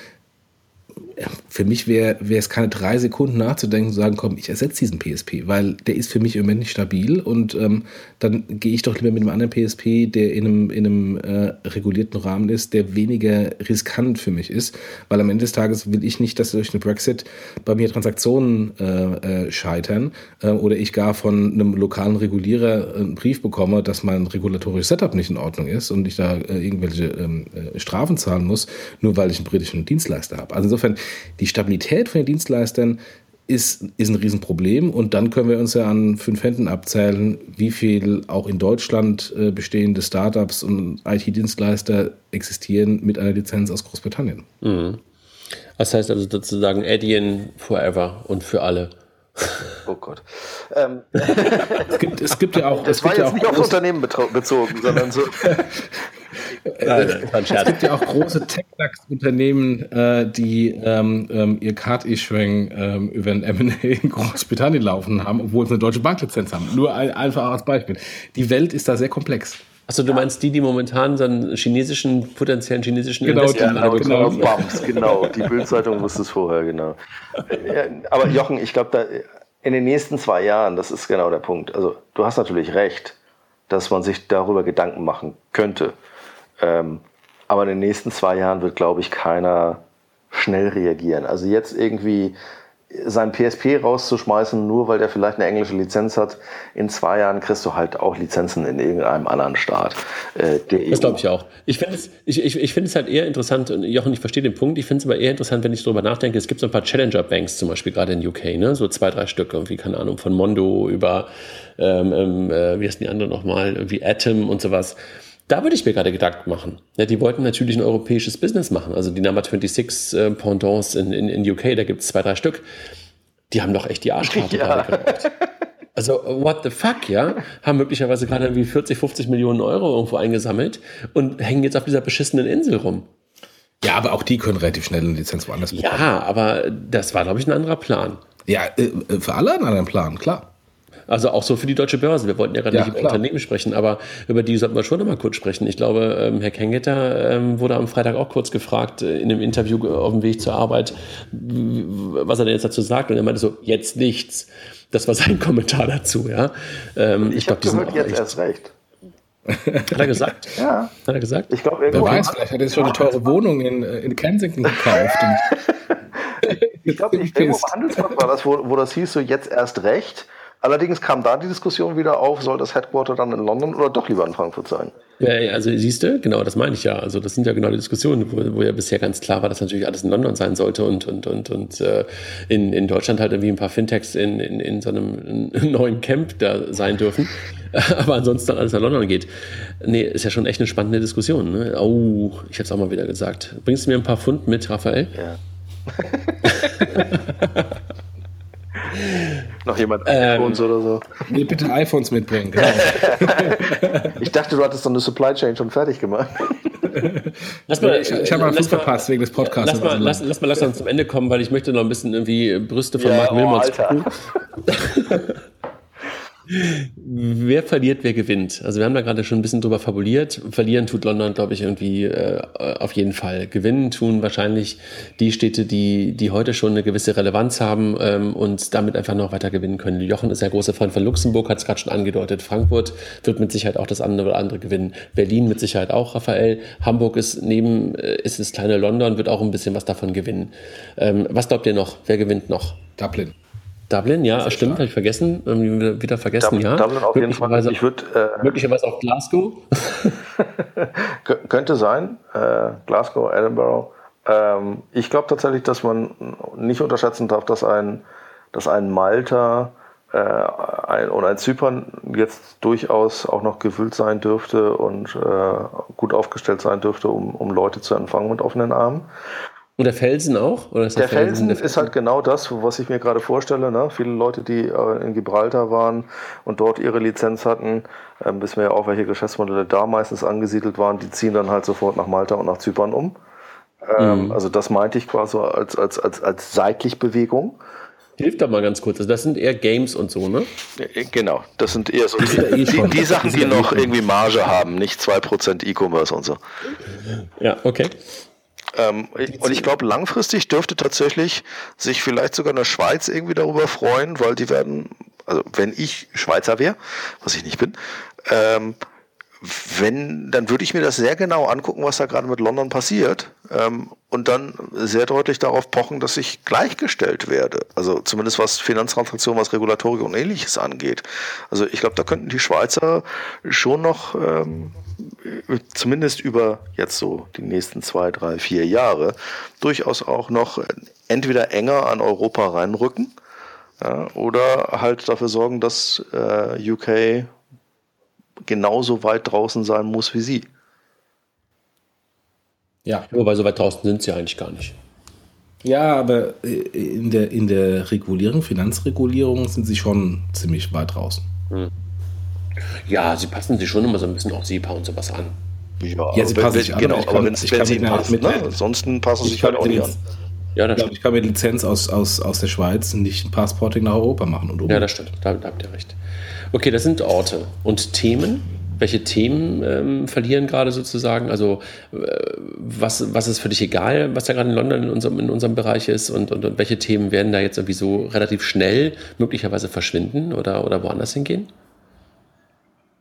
für mich wäre es keine drei Sekunden nachzudenken und sagen, komm, ich ersetze diesen PSP, weil der ist für mich im Moment nicht stabil und ähm, dann gehe ich doch lieber mit einem anderen PSP, der in einem, in einem äh, regulierten Rahmen ist, der weniger riskant für mich ist, weil am Ende des Tages will ich nicht, dass durch den Brexit bei mir Transaktionen äh, äh, scheitern äh, oder ich gar von einem lokalen Regulierer einen Brief bekomme, dass mein regulatorisches Setup nicht in Ordnung ist und ich da äh, irgendwelche ähm, äh, Strafen zahlen muss, nur weil ich einen britischen Dienstleister habe. Also insofern die Stabilität von den Dienstleistern ist, ist ein Riesenproblem. Und dann können wir uns ja an fünf Händen abzählen, wie viel auch in Deutschland äh, bestehende Startups und IT-Dienstleister existieren mit einer Lizenz aus Großbritannien. Mhm. Das heißt also sozusagen Adyen forever und für alle. Oh Gott. Ähm. Es, gibt, es gibt ja auch. Das war jetzt ja nicht auf Unternehmen bezogen, sondern so. Nein, es gibt ja auch große Tech-Unternehmen, äh, die ähm, ähm, ihr Card-Issuing ähm, über ein M&A in Großbritannien laufen haben, obwohl sie eine deutsche Banklizenz haben. Nur ein, einfach als Beispiel. Die Welt ist da sehr komplex. Achso, du meinst die, die momentan so einen chinesischen, potenziellen chinesischen genau, Investor ja, genau, genau. Bums, genau. Die Bildzeitung wusste es vorher, genau. Ja, aber Jochen, ich glaube, da in den nächsten zwei Jahren, das ist genau der Punkt. Also du hast natürlich recht, dass man sich darüber Gedanken machen könnte. Ähm, aber in den nächsten zwei Jahren wird, glaube ich, keiner schnell reagieren. Also jetzt irgendwie sein PSP rauszuschmeißen, nur weil der vielleicht eine englische Lizenz hat. In zwei Jahren kriegst du halt auch Lizenzen in irgendeinem anderen Staat. Äh, das glaube ich auch. Ich finde es, ich, ich, ich es halt eher interessant, und Jochen, ich verstehe den Punkt, ich finde es aber eher interessant, wenn ich darüber nachdenke, es gibt so ein paar Challenger-Banks zum Beispiel gerade in UK, ne? so zwei, drei Stück, irgendwie, keine Ahnung, von Mondo über, ähm, ähm äh, wie heißen die anderen nochmal, irgendwie Atom und sowas da würde ich mir gerade Gedanken machen. Ja, die wollten natürlich ein europäisches Business machen. Also die Number 26 äh, Pendants in, in, in UK, da gibt es zwei, drei Stück. Die haben doch echt die Arschkarte ja. gerade Also, what the fuck, ja? Haben möglicherweise gerade irgendwie 40, 50 Millionen Euro irgendwo eingesammelt und hängen jetzt auf dieser beschissenen Insel rum. Ja, aber auch die können relativ schnell eine Lizenz woanders bekommen. Ja, aber das war, glaube ich, ein anderer Plan. Ja, äh, für alle einen anderen Plan, klar. Also auch so für die deutsche Börse. Wir wollten ja gerade ja, nicht über klar. Unternehmen sprechen, aber über die sollten wir schon noch mal kurz sprechen. Ich glaube, ähm, Herr Kengeter ähm, wurde am Freitag auch kurz gefragt äh, in einem Interview auf dem Weg zur Arbeit, was er denn jetzt dazu sagt. Und er meinte so, jetzt nichts. Das war sein Kommentar dazu. Ja. Ähm, ich ich glaube, gehört jetzt echt, erst recht. Hat er gesagt? Ja. Hat er gesagt? Ich glaube, Wer weiß, vielleicht hat er schon eine teure Wohnung in, äh, in Kensington gekauft. ich glaube, irgendwo im Handelsblatt war das, wo, wo das hieß, so jetzt erst recht. Allerdings kam da die Diskussion wieder auf, soll das Headquarter dann in London oder doch lieber in Frankfurt sein? Ja, also siehst du, genau, das meine ich ja. Also das sind ja genau die Diskussionen, wo, wo ja bisher ganz klar war, dass natürlich alles in London sein sollte und, und, und, und äh, in, in Deutschland halt irgendwie ein paar Fintechs in, in, in so einem neuen Camp da sein dürfen. Aber ansonsten alles nach London geht. Nee, ist ja schon echt eine spannende Diskussion. Ne? Oh, ich hätte es auch mal wieder gesagt. Bringst du mir ein paar Pfund mit, Raphael? Ja. Noch jemand ähm, iPhones oder so? Nee, bitte iPhones mitbringen. Genau. ich dachte, du hattest so eine Supply Chain schon fertig gemacht. Lass mal, ich, ich habe mal Flug verpasst wegen des Podcasts. Lass mal, lass, lass mal langsam zum Ende kommen, weil ich möchte noch ein bisschen irgendwie Brüste von ja, Mark Wilmots oh, Wer verliert, wer gewinnt? Also wir haben da gerade schon ein bisschen drüber fabuliert. Verlieren tut London, glaube ich, irgendwie äh, auf jeden Fall. Gewinnen tun wahrscheinlich die Städte, die, die heute schon eine gewisse Relevanz haben ähm, und damit einfach noch weiter gewinnen können. Jochen ist ja großer Freund von Luxemburg, hat es gerade schon angedeutet. Frankfurt wird mit Sicherheit auch das andere oder andere gewinnen. Berlin mit Sicherheit auch, Raphael. Hamburg ist neben, äh, ist das kleine London, wird auch ein bisschen was davon gewinnen. Ähm, was glaubt ihr noch? Wer gewinnt noch? Dublin. Dublin, ja, stimmt, habe ich vergessen. Irgendwie wieder vergessen, Dublin, ja. Dublin auf jeden Fall. Ich würd, äh, möglicherweise auch Glasgow. könnte sein. Äh, Glasgow, Edinburgh. Ähm, ich glaube tatsächlich, dass man nicht unterschätzen darf, dass ein, dass ein Malta äh, ein, oder ein Zypern jetzt durchaus auch noch gewillt sein dürfte und äh, gut aufgestellt sein dürfte, um, um Leute zu empfangen mit offenen Armen. Und der Felsen auch? Oder ist der, der Felsen, Felsen, der Felsen ist halt genau das, was ich mir gerade vorstelle. Ne? Viele Leute, die äh, in Gibraltar waren und dort ihre Lizenz hatten, ähm, wissen wir ja auch, welche Geschäftsmodelle da meistens angesiedelt waren, die ziehen dann halt sofort nach Malta und nach Zypern um. Ähm, mhm. Also das meinte ich quasi als, als, als, als Seitlichbewegung. Hilft da mal ganz kurz. Also das sind eher Games und so, ne? Genau, das sind eher so die, die, die Sachen, die noch irgendwie Marge haben, nicht 2% E-Commerce und so. Ja, okay. Ähm, und ich glaube, langfristig dürfte tatsächlich sich vielleicht sogar eine Schweiz irgendwie darüber freuen, weil die werden, also wenn ich Schweizer wäre, was ich nicht bin, ähm, wenn, dann würde ich mir das sehr genau angucken, was da gerade mit London passiert ähm, und dann sehr deutlich darauf pochen, dass ich gleichgestellt werde. Also zumindest was Finanztransaktionen, was Regulatorik und ähnliches angeht. Also ich glaube, da könnten die Schweizer schon noch ähm, zumindest über jetzt so die nächsten zwei, drei, vier Jahre durchaus auch noch entweder enger an Europa reinrücken ja, oder halt dafür sorgen, dass äh, UK genauso weit draußen sein muss wie sie. Ja. Wobei so weit draußen sind sie eigentlich gar nicht. Ja, aber äh, in der, in der Regulierung, Finanzregulierung sind sie schon ziemlich weit draußen. Hm. Ja, sie passen sich schon immer so ein bisschen auch SEPA und sowas an. Ja, ja sie passen sich an. Genau, aber wenn, sie passen, mit, ne? ansonsten passen sie sich halt auch nicht an. Ja, das ich, ich kann mit Lizenz aus, aus, aus der Schweiz nicht ein Passporting nach Europa machen. Und ja, das stimmt. Da, da habt ihr recht. Okay, das sind Orte. Und Themen? Welche Themen ähm, verlieren gerade sozusagen? Also äh, was, was ist für dich egal, was da gerade in London in unserem, in unserem Bereich ist und, und, und welche Themen werden da jetzt irgendwie so relativ schnell möglicherweise verschwinden oder, oder woanders hingehen?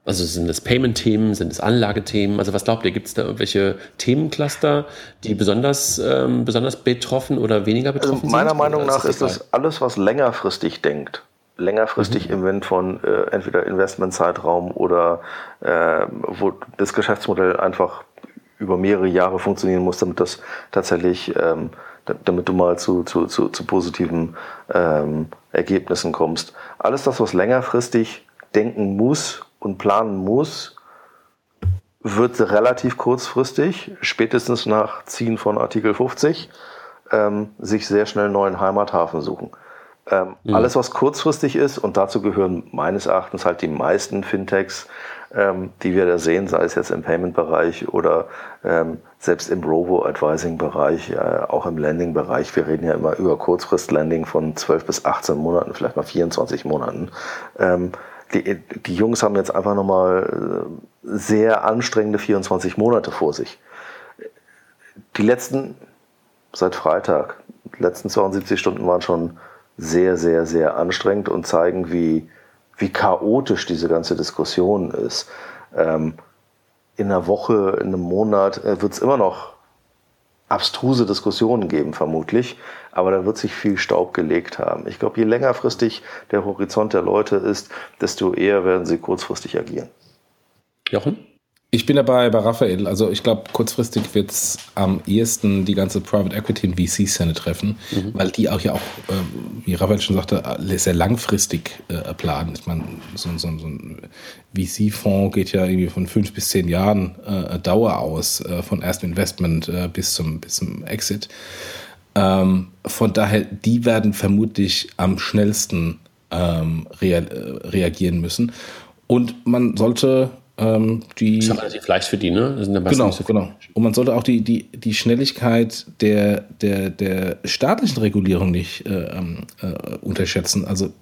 Also sind es Payment-Themen, sind es Anlagethemen? Also was glaubt ihr, gibt es da irgendwelche Themencluster, die besonders, ähm, besonders betroffen oder weniger also betroffen also meiner sind? Meiner Meinung nach ist das alles, was längerfristig denkt. Längerfristig mhm. im Wind von äh, entweder Investmentzeitraum oder äh, wo das Geschäftsmodell einfach über mehrere Jahre funktionieren muss, damit das tatsächlich, ähm, damit du mal zu, zu, zu, zu positiven ähm, Ergebnissen kommst. Alles das, was längerfristig denken muss und planen muss, wird relativ kurzfristig, spätestens nach Ziehen von Artikel 50, ähm, sich sehr schnell einen neuen Heimathafen suchen. Ähm, mhm. Alles, was kurzfristig ist, und dazu gehören meines Erachtens halt die meisten Fintechs, ähm, die wir da sehen, sei es jetzt im Payment-Bereich oder ähm, selbst im Robo-Advising-Bereich, äh, auch im Landing-Bereich. Wir reden ja immer über Kurzfrist-Landing von 12 bis 18 Monaten, vielleicht mal 24 Monaten. Die, die Jungs haben jetzt einfach nochmal äh, sehr anstrengende 24 Monate vor sich. Die letzten, seit Freitag, die letzten 72 Stunden waren schon sehr, sehr, sehr anstrengend und zeigen, wie, wie chaotisch diese ganze Diskussion ist. Ähm, in einer Woche, in einem Monat äh, wird es immer noch abstruse Diskussionen geben, vermutlich, aber da wird sich viel Staub gelegt haben. Ich glaube, je längerfristig der Horizont der Leute ist, desto eher werden sie kurzfristig agieren. Jochen? Ich bin dabei bei Raphael. Also ich glaube, kurzfristig wird es am ehesten die ganze Private Equity und VC-Szene treffen, mhm. weil die auch ja auch, äh, wie Raphael schon sagte, sehr langfristig äh, planen. Ich meine, so, so, so ein VC-Fonds geht ja irgendwie von fünf bis zehn Jahren äh, Dauer aus, äh, von erstem Investment bis, zum, bis zum Exit. Ähm, von daher, die werden vermutlich am schnellsten ähm, rea äh, reagieren müssen. Und man sollte ähm, die, das ist relativ leicht für die, ne? genau, so genau. Und man sollte auch die, die, die Schnelligkeit der, der, der staatlichen Regulierung nicht äh, ähm, äh, unterschätzen. Also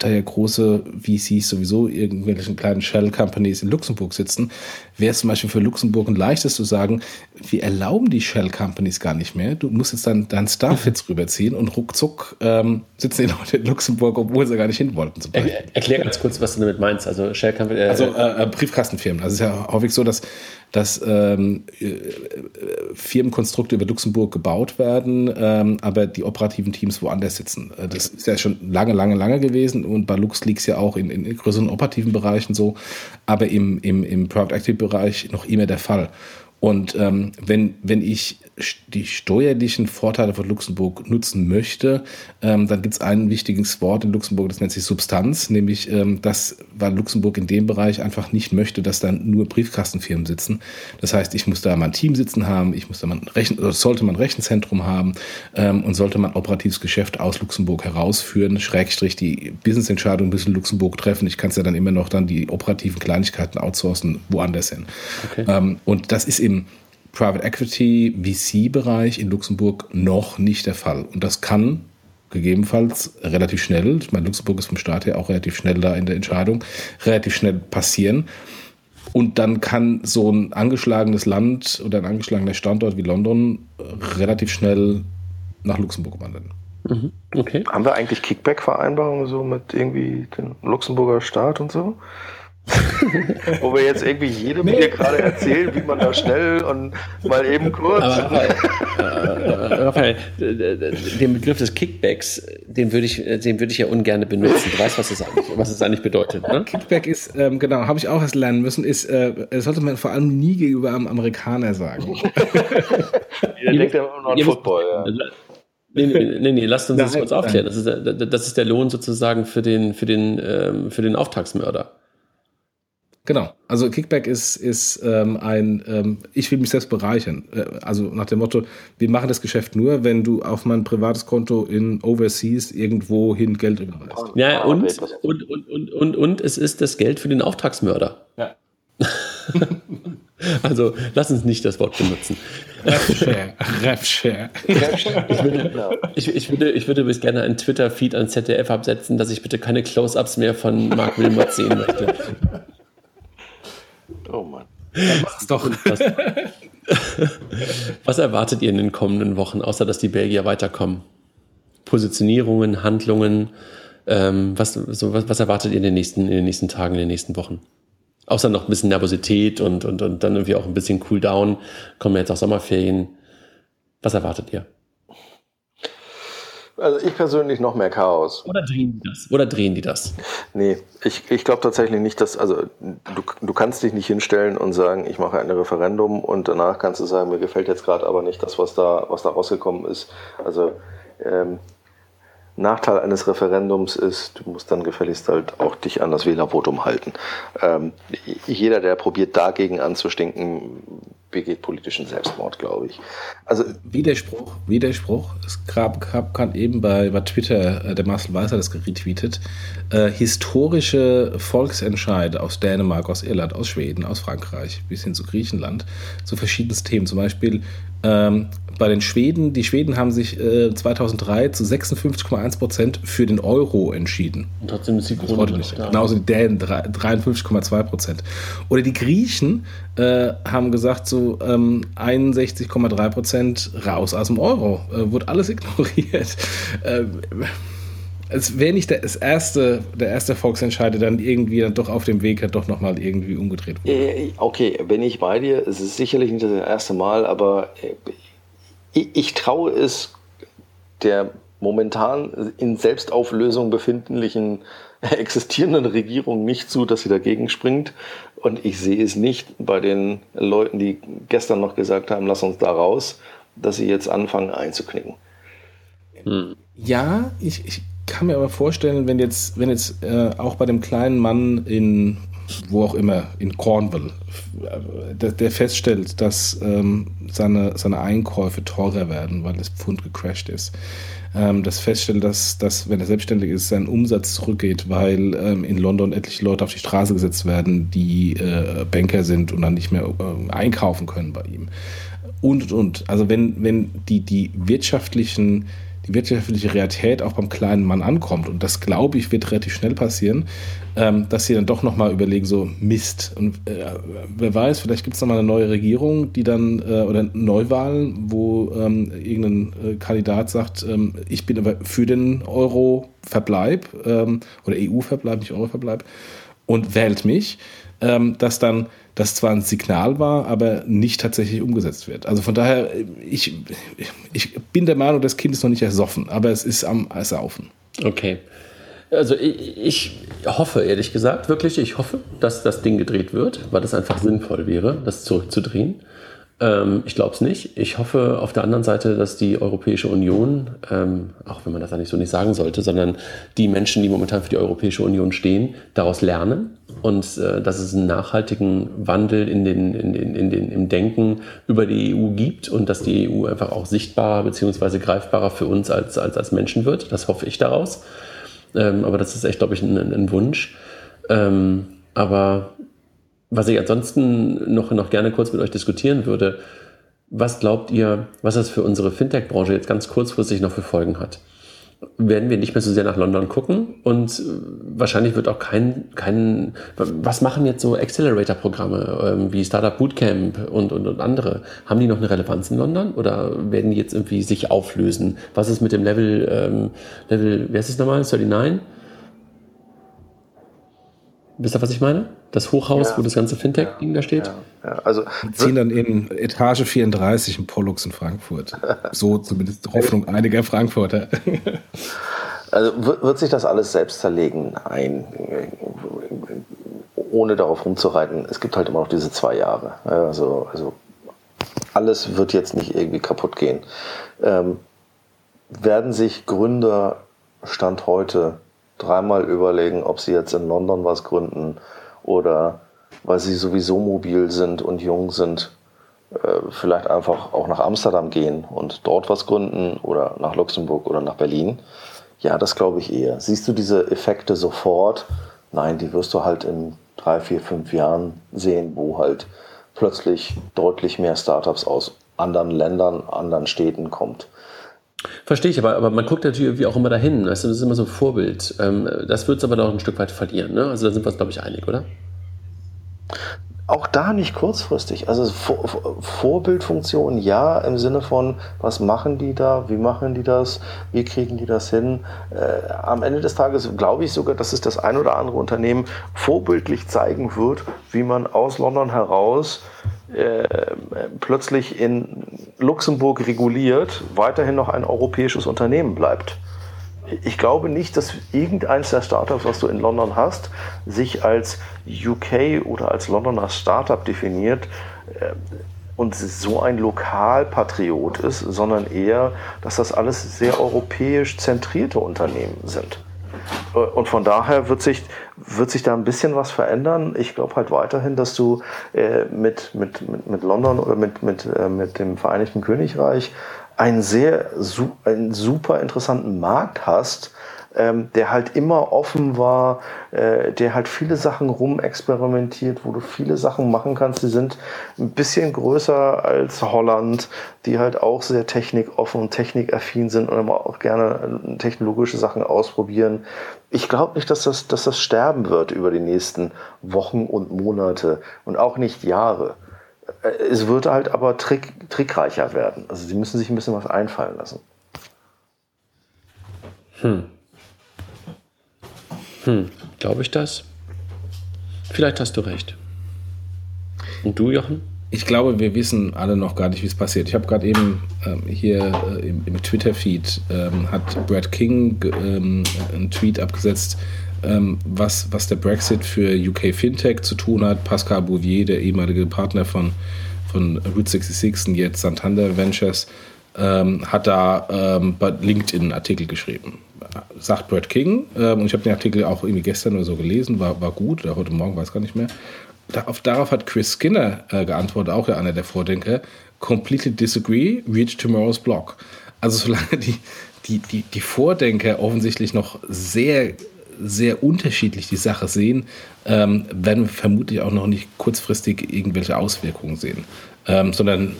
da ja große VCs sowieso irgendwelchen kleinen Shell-Companies in Luxemburg sitzen, wäre es zum Beispiel für Luxemburg ein leichtes zu sagen, wir erlauben die Shell-Companies gar nicht mehr. Du musst jetzt dann deinen Staff jetzt rüberziehen und ruckzuck ähm, sitzen die Leute in Luxemburg, obwohl sie gar nicht hin wollten. Er, erklär ganz kurz, was du damit meinst. Also Shell-Companies. Äh, also äh, äh, Briefkastenfirmen. Also es ist ja häufig so, dass dass ähm, äh, Firmenkonstrukte über Luxemburg gebaut werden, ähm, aber die operativen Teams woanders sitzen. Äh, das ist ja schon lange, lange, lange gewesen und bei Lux liegt es ja auch in, in größeren operativen Bereichen so, aber im, im, im Product Active Bereich noch immer der Fall. Und ähm, wenn, wenn ich die steuerlichen Vorteile von Luxemburg nutzen möchte, ähm, dann gibt es ein wichtiges Wort in Luxemburg, das nennt sich Substanz, nämlich ähm, das, weil Luxemburg in dem Bereich einfach nicht möchte, dass dann nur Briefkastenfirmen sitzen. Das heißt, ich muss da mal ein Team sitzen haben, ich muss da mal ein Rechen, oder sollte man Rechenzentrum haben ähm, und sollte man operatives Geschäft aus Luxemburg herausführen, Schrägstrich die Businessentscheidung bis in Luxemburg treffen. Ich kann es ja dann immer noch dann die operativen Kleinigkeiten outsourcen woanders hin. Okay. Ähm, und das ist im Private Equity VC-Bereich in Luxemburg noch nicht der Fall. Und das kann gegebenenfalls relativ schnell, ich meine, Luxemburg ist vom Staat her auch relativ schnell da in der Entscheidung, relativ schnell passieren. Und dann kann so ein angeschlagenes Land oder ein angeschlagener Standort wie London relativ schnell nach Luxemburg wandern. Mhm. Okay. Haben wir eigentlich Kickback-Vereinbarungen so mit irgendwie dem Luxemburger Staat und so? Wo wir jetzt irgendwie jedem nee. hier gerade erzählen, wie man da schnell und mal eben kurz. Aber, äh, Raphael, den Begriff des Kickbacks, den würde ich, den würde ich ja ungern benutzen. Du weißt, was es eigentlich, was es eigentlich bedeutet. Ne? Kickback ist, ähm, genau, habe ich auch erst lernen müssen, ist, äh, sollte man vor allem nie gegenüber einem Amerikaner sagen. Der denkt ja immer noch an Football. Ja. Nee, nee, nee, nee, lasst uns das kurz aufklären. Das ist, das ist der Lohn sozusagen für den, für den, ähm, für den Auftragsmörder. Genau. Also Kickback ist, ist ähm, ein, ähm, ich will mich selbst bereichern. Äh, also nach dem Motto, wir machen das Geschäft nur, wenn du auf mein privates Konto in Overseas irgendwo hin Geld überweist. Ja, und, und, und, und, und, und es ist das Geld für den Auftragsmörder. Ja. also lass uns nicht das Wort benutzen. Refshare. Refshare. Ich würde, ich, ich, würde, ich würde bis gerne einen Twitter-Feed an ZDF absetzen, dass ich bitte keine Close-Ups mehr von Mark Wilmot sehen möchte. Oh Mann. mach's doch. Was, was erwartet ihr in den kommenden Wochen, außer dass die Belgier weiterkommen? Positionierungen, Handlungen, ähm, was, so, was, was, erwartet ihr in den, nächsten, in den nächsten Tagen, in den nächsten Wochen? Außer noch ein bisschen Nervosität und, und, und dann irgendwie auch ein bisschen Cooldown. Kommen jetzt auch Sommerferien. Was erwartet ihr? Also ich persönlich noch mehr Chaos. Oder drehen die das? Oder drehen die das? Nee, ich, ich glaube tatsächlich nicht, dass, also du, du kannst dich nicht hinstellen und sagen, ich mache ein Referendum und danach kannst du sagen, mir gefällt jetzt gerade aber nicht das, was da, was da rausgekommen ist. Also ähm, Nachteil eines Referendums ist, du musst dann gefälligst halt auch dich an das Wählervotum halten. Ähm, jeder, der probiert, dagegen anzustinken, begeht politischen Selbstmord, glaube ich. Also Widerspruch, Widerspruch. Es gab, gab gerade eben bei, bei Twitter, äh, der Marcel Weißer das retweetet, äh, historische Volksentscheide aus Dänemark, aus Irland, aus Schweden, aus Frankreich bis hin zu Griechenland zu verschiedensten Themen. Zum Beispiel ähm, bei den Schweden, die Schweden haben sich äh, 2003 zu 56,1 Prozent für den Euro entschieden. Und trotzdem ist die Krone nicht da. Genauso die Dänen 53,2 Prozent. Oder die Griechen äh, haben gesagt, so ähm, 61,3 Prozent raus aus dem Euro. Äh, wurde alles ignoriert. Äh, es wäre nicht das erste, der erste Volksentscheid, der dann irgendwie dann doch auf dem Weg hat, doch nochmal irgendwie umgedreht wurde. Äh, okay, bin ich bei dir. Es ist sicherlich nicht das erste Mal, aber äh, ich, ich traue es der momentan in Selbstauflösung befindlichen existierenden Regierung nicht zu, dass sie dagegen springt. Und ich sehe es nicht bei den Leuten, die gestern noch gesagt haben, lass uns da raus, dass sie jetzt anfangen einzuknicken. Hm. Ja, ich, ich kann mir aber vorstellen, wenn jetzt, wenn jetzt äh, auch bei dem kleinen Mann in wo auch immer, in Cornwall, der, der feststellt, dass ähm, seine, seine Einkäufe teurer werden, weil das Pfund gecrashed ist. Ähm, das feststellt, dass, dass, wenn er selbstständig ist, sein Umsatz zurückgeht, weil ähm, in London etliche Leute auf die Straße gesetzt werden, die äh, Banker sind und dann nicht mehr äh, einkaufen können bei ihm. Und, und, und. Also wenn, wenn die, die wirtschaftlichen die wirtschaftliche Realität auch beim kleinen Mann ankommt. Und das, glaube ich, wird relativ schnell passieren, ähm, dass sie dann doch nochmal überlegen, so Mist. Und äh, wer weiß, vielleicht gibt es nochmal eine neue Regierung, die dann, äh, oder Neuwahlen, wo ähm, irgendein äh, Kandidat sagt, ähm, ich bin aber für den Euro-Verbleib ähm, oder EU-Verbleib, nicht Euro-Verbleib und wählt mich, ähm, dass dann das zwar ein Signal war, aber nicht tatsächlich umgesetzt wird. Also von daher, ich, ich bin der Meinung, das Kind ist noch nicht ersoffen, aber es ist am Ersaufen. Okay. Also ich, ich, hoffe, ehrlich gesagt, wirklich, ich hoffe, dass das Ding gedreht wird, weil das einfach sinnvoll wäre, das zurückzudrehen. Ähm, ich glaube es nicht. Ich hoffe auf der anderen Seite, dass die Europäische Union, ähm, auch wenn man das eigentlich so nicht sagen sollte, sondern die Menschen, die momentan für die Europäische Union stehen, daraus lernen und äh, dass es einen nachhaltigen Wandel in den, in den, in den, im Denken über die EU gibt und dass die EU einfach auch sichtbarer bzw. greifbarer für uns als, als, als Menschen wird. Das hoffe ich daraus. Ähm, aber das ist echt, glaube ich, ein, ein Wunsch. Ähm, aber was ich ansonsten noch, noch gerne kurz mit euch diskutieren würde, was glaubt ihr, was das für unsere Fintech-Branche jetzt ganz kurzfristig noch für Folgen hat? werden wir nicht mehr so sehr nach London gucken und äh, wahrscheinlich wird auch kein, kein was machen jetzt so Accelerator-Programme ähm, wie Startup Bootcamp und, und, und andere? Haben die noch eine Relevanz in London oder werden die jetzt irgendwie sich auflösen? Was ist mit dem Level, ähm, Level, wie heißt es nochmal, 39? Wisst ihr, was ich meine? Das Hochhaus, ja. wo das ganze Fintech-Ding da steht? Ja. Also, Wir ziehen dann in Etage 34 in Pollux in Frankfurt. so zumindest die Hoffnung einiger Frankfurter. also wird sich das alles selbst zerlegen? Nein. Ohne darauf rumzureiten. Es gibt halt immer noch diese zwei Jahre. Also, also alles wird jetzt nicht irgendwie kaputt gehen. Ähm, werden sich Gründer Stand heute dreimal überlegen, ob sie jetzt in London was gründen oder weil sie sowieso mobil sind und jung sind, äh, vielleicht einfach auch nach Amsterdam gehen und dort was gründen oder nach Luxemburg oder nach Berlin. Ja, das glaube ich eher. Siehst du diese Effekte sofort? Nein, die wirst du halt in drei, vier, fünf Jahren sehen, wo halt plötzlich deutlich mehr Startups aus anderen Ländern, anderen Städten kommt. Verstehe ich, aber, aber man guckt natürlich irgendwie auch immer dahin. Weißt das ist immer so ein Vorbild. Ähm, das wird es aber noch ein Stück weit verlieren. Ne? Also da sind wir uns, glaube ich, einig, oder? Auch da nicht kurzfristig. Also Vor Vorbildfunktion ja, im Sinne von, was machen die da, wie machen die das, wie kriegen die das hin. Äh, am Ende des Tages glaube ich sogar, dass es das ein oder andere Unternehmen vorbildlich zeigen wird, wie man aus London heraus äh, plötzlich in Luxemburg reguliert, weiterhin noch ein europäisches Unternehmen bleibt. Ich glaube nicht, dass irgendeins der Startups, was du in London hast, sich als UK oder als Londoner Startup definiert äh, und so ein Lokalpatriot ist, sondern eher, dass das alles sehr europäisch zentrierte Unternehmen sind. Äh, und von daher wird sich, wird sich da ein bisschen was verändern. Ich glaube halt weiterhin, dass du äh, mit, mit, mit, mit London oder mit, mit, äh, mit dem Vereinigten Königreich einen sehr einen super interessanten Markt hast, ähm, der halt immer offen war, äh, der halt viele Sachen rumexperimentiert, wo du viele Sachen machen kannst. Die sind ein bisschen größer als Holland, die halt auch sehr technikoffen und technikaffin sind und immer auch gerne äh, technologische Sachen ausprobieren. Ich glaube nicht, dass das, dass das sterben wird über die nächsten Wochen und Monate und auch nicht Jahre. Äh, es wird halt aber trick, trickreicher werden. Also sie müssen sich ein bisschen was einfallen lassen. Hm. Hm, glaube ich das? Vielleicht hast du recht. Und du, Jochen? Ich glaube, wir wissen alle noch gar nicht, wie es passiert. Ich habe gerade eben ähm, hier äh, im, im Twitter-Feed ähm, hat Brad King ähm, einen Tweet abgesetzt, ähm, was, was der Brexit für UK Fintech zu tun hat. Pascal Bouvier, der ehemalige Partner von, von Route 66 und jetzt Santander Ventures, ähm, hat da ähm, bei LinkedIn einen Artikel geschrieben. Sagt Brad King, ähm, und ich habe den Artikel auch irgendwie gestern oder so gelesen, war, war gut, oder heute Morgen, weiß gar nicht mehr. Da, auf, darauf hat Chris Skinner äh, geantwortet, auch ja einer der Vordenker, completely disagree, reach tomorrow's block. Also solange die, die, die, die Vordenker offensichtlich noch sehr, sehr unterschiedlich die Sache sehen, ähm, werden wir vermutlich auch noch nicht kurzfristig irgendwelche Auswirkungen sehen ähm, sondern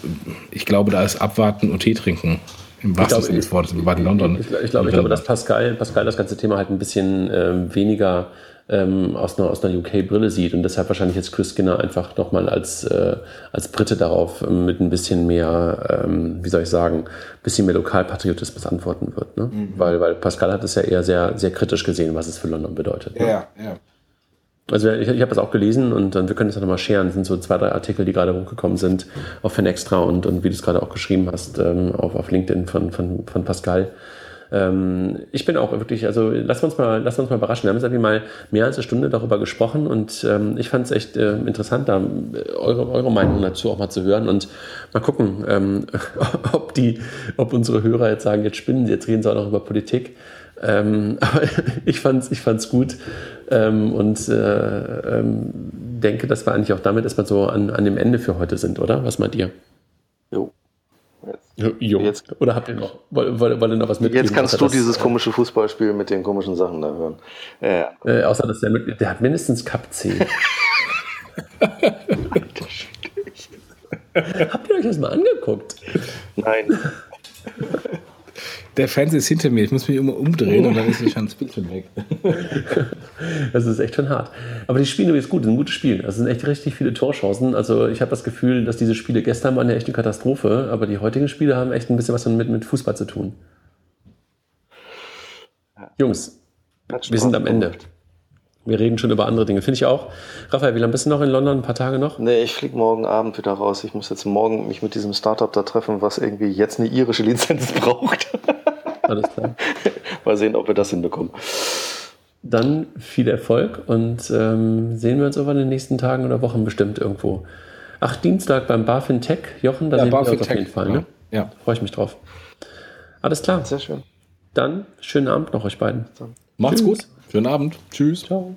ich glaube, da ist Abwarten und Tee trinken. Im wahrsten Sinne des Wortes, wir in London. Ich, ich, glaube, ich glaube, dass Pascal, Pascal das ganze Thema halt ein bisschen ähm, weniger ähm, aus einer, aus einer UK-Brille sieht und deshalb wahrscheinlich jetzt Chris Skinner einfach nochmal als, äh, als Brite darauf ähm, mit ein bisschen mehr, ähm, wie soll ich sagen, ein bisschen mehr Lokalpatriotismus antworten wird. Ne? Mhm. Weil, weil Pascal hat es ja eher sehr, sehr kritisch gesehen, was es für London bedeutet. Ne? Ja, ja. Also ich, ich habe das auch gelesen und dann wir können das ja nochmal scheren. Das sind so zwei, drei Artikel, die gerade hochgekommen sind auf Extra und, und wie du es gerade auch geschrieben hast, ähm, auf, auf LinkedIn von, von, von Pascal. Ähm, ich bin auch wirklich, also lass uns mal, lass uns mal überraschen. Wir haben jetzt irgendwie mal mehr als eine Stunde darüber gesprochen und ähm, ich fand es echt äh, interessant, da äh, eure, eure Meinung dazu auch mal zu hören und mal gucken, ähm, ob die, ob unsere Hörer jetzt sagen, jetzt spinnen sie, jetzt reden sie auch noch über Politik. Ähm, aber ich fand es ich fand's gut ähm, und äh, ähm, denke, dass wir eigentlich auch damit erstmal so an, an dem Ende für heute sind, oder? Was meint ihr? Jo. Jetzt. Jo. Jetzt. Oder habt ihr noch, wollt, wollt, wollt ihr noch was mitgeben? Jetzt kannst du das, dieses komische Fußballspiel mit den komischen Sachen da hören. Ja. Äh, außer, dass der, mit, der hat mindestens Cup C. Habt ihr euch das mal angeguckt? Nein. Der Fernseher ist hinter mir, ich muss mich immer umdrehen und dann ist schon das Bildschirm weg. das ist echt schon hart. Aber die Spiele ist gut, sind ein gutes Spiel. Das sind echt richtig viele Torchancen. Also ich habe das Gefühl, dass diese Spiele gestern waren ja echt eine Katastrophe, aber die heutigen Spiele haben echt ein bisschen was mit, mit Fußball zu tun. Jungs, wir sind am Ende. Wir reden schon über andere Dinge. Finde ich auch. Raphael, wie lange bist du noch in London? Ein paar Tage noch? Nee, ich fliege morgen Abend wieder raus. Ich muss jetzt morgen mich mit diesem Startup da treffen, was irgendwie jetzt eine irische Lizenz braucht. Alles klar. Mal sehen, ob wir das hinbekommen. Dann viel Erfolg und ähm, sehen wir uns aber in den nächsten Tagen oder Wochen bestimmt irgendwo. Ach, Dienstag beim BaFin Tech. Jochen, da ja, sehen BaFin wir uns auf jeden Fall. Ne? Ja. Freue ich mich drauf. Alles klar. Sehr schön. Dann schönen Abend noch euch beiden. Macht's Tschüss. gut. Schönen Abend. Tschüss. Ciao.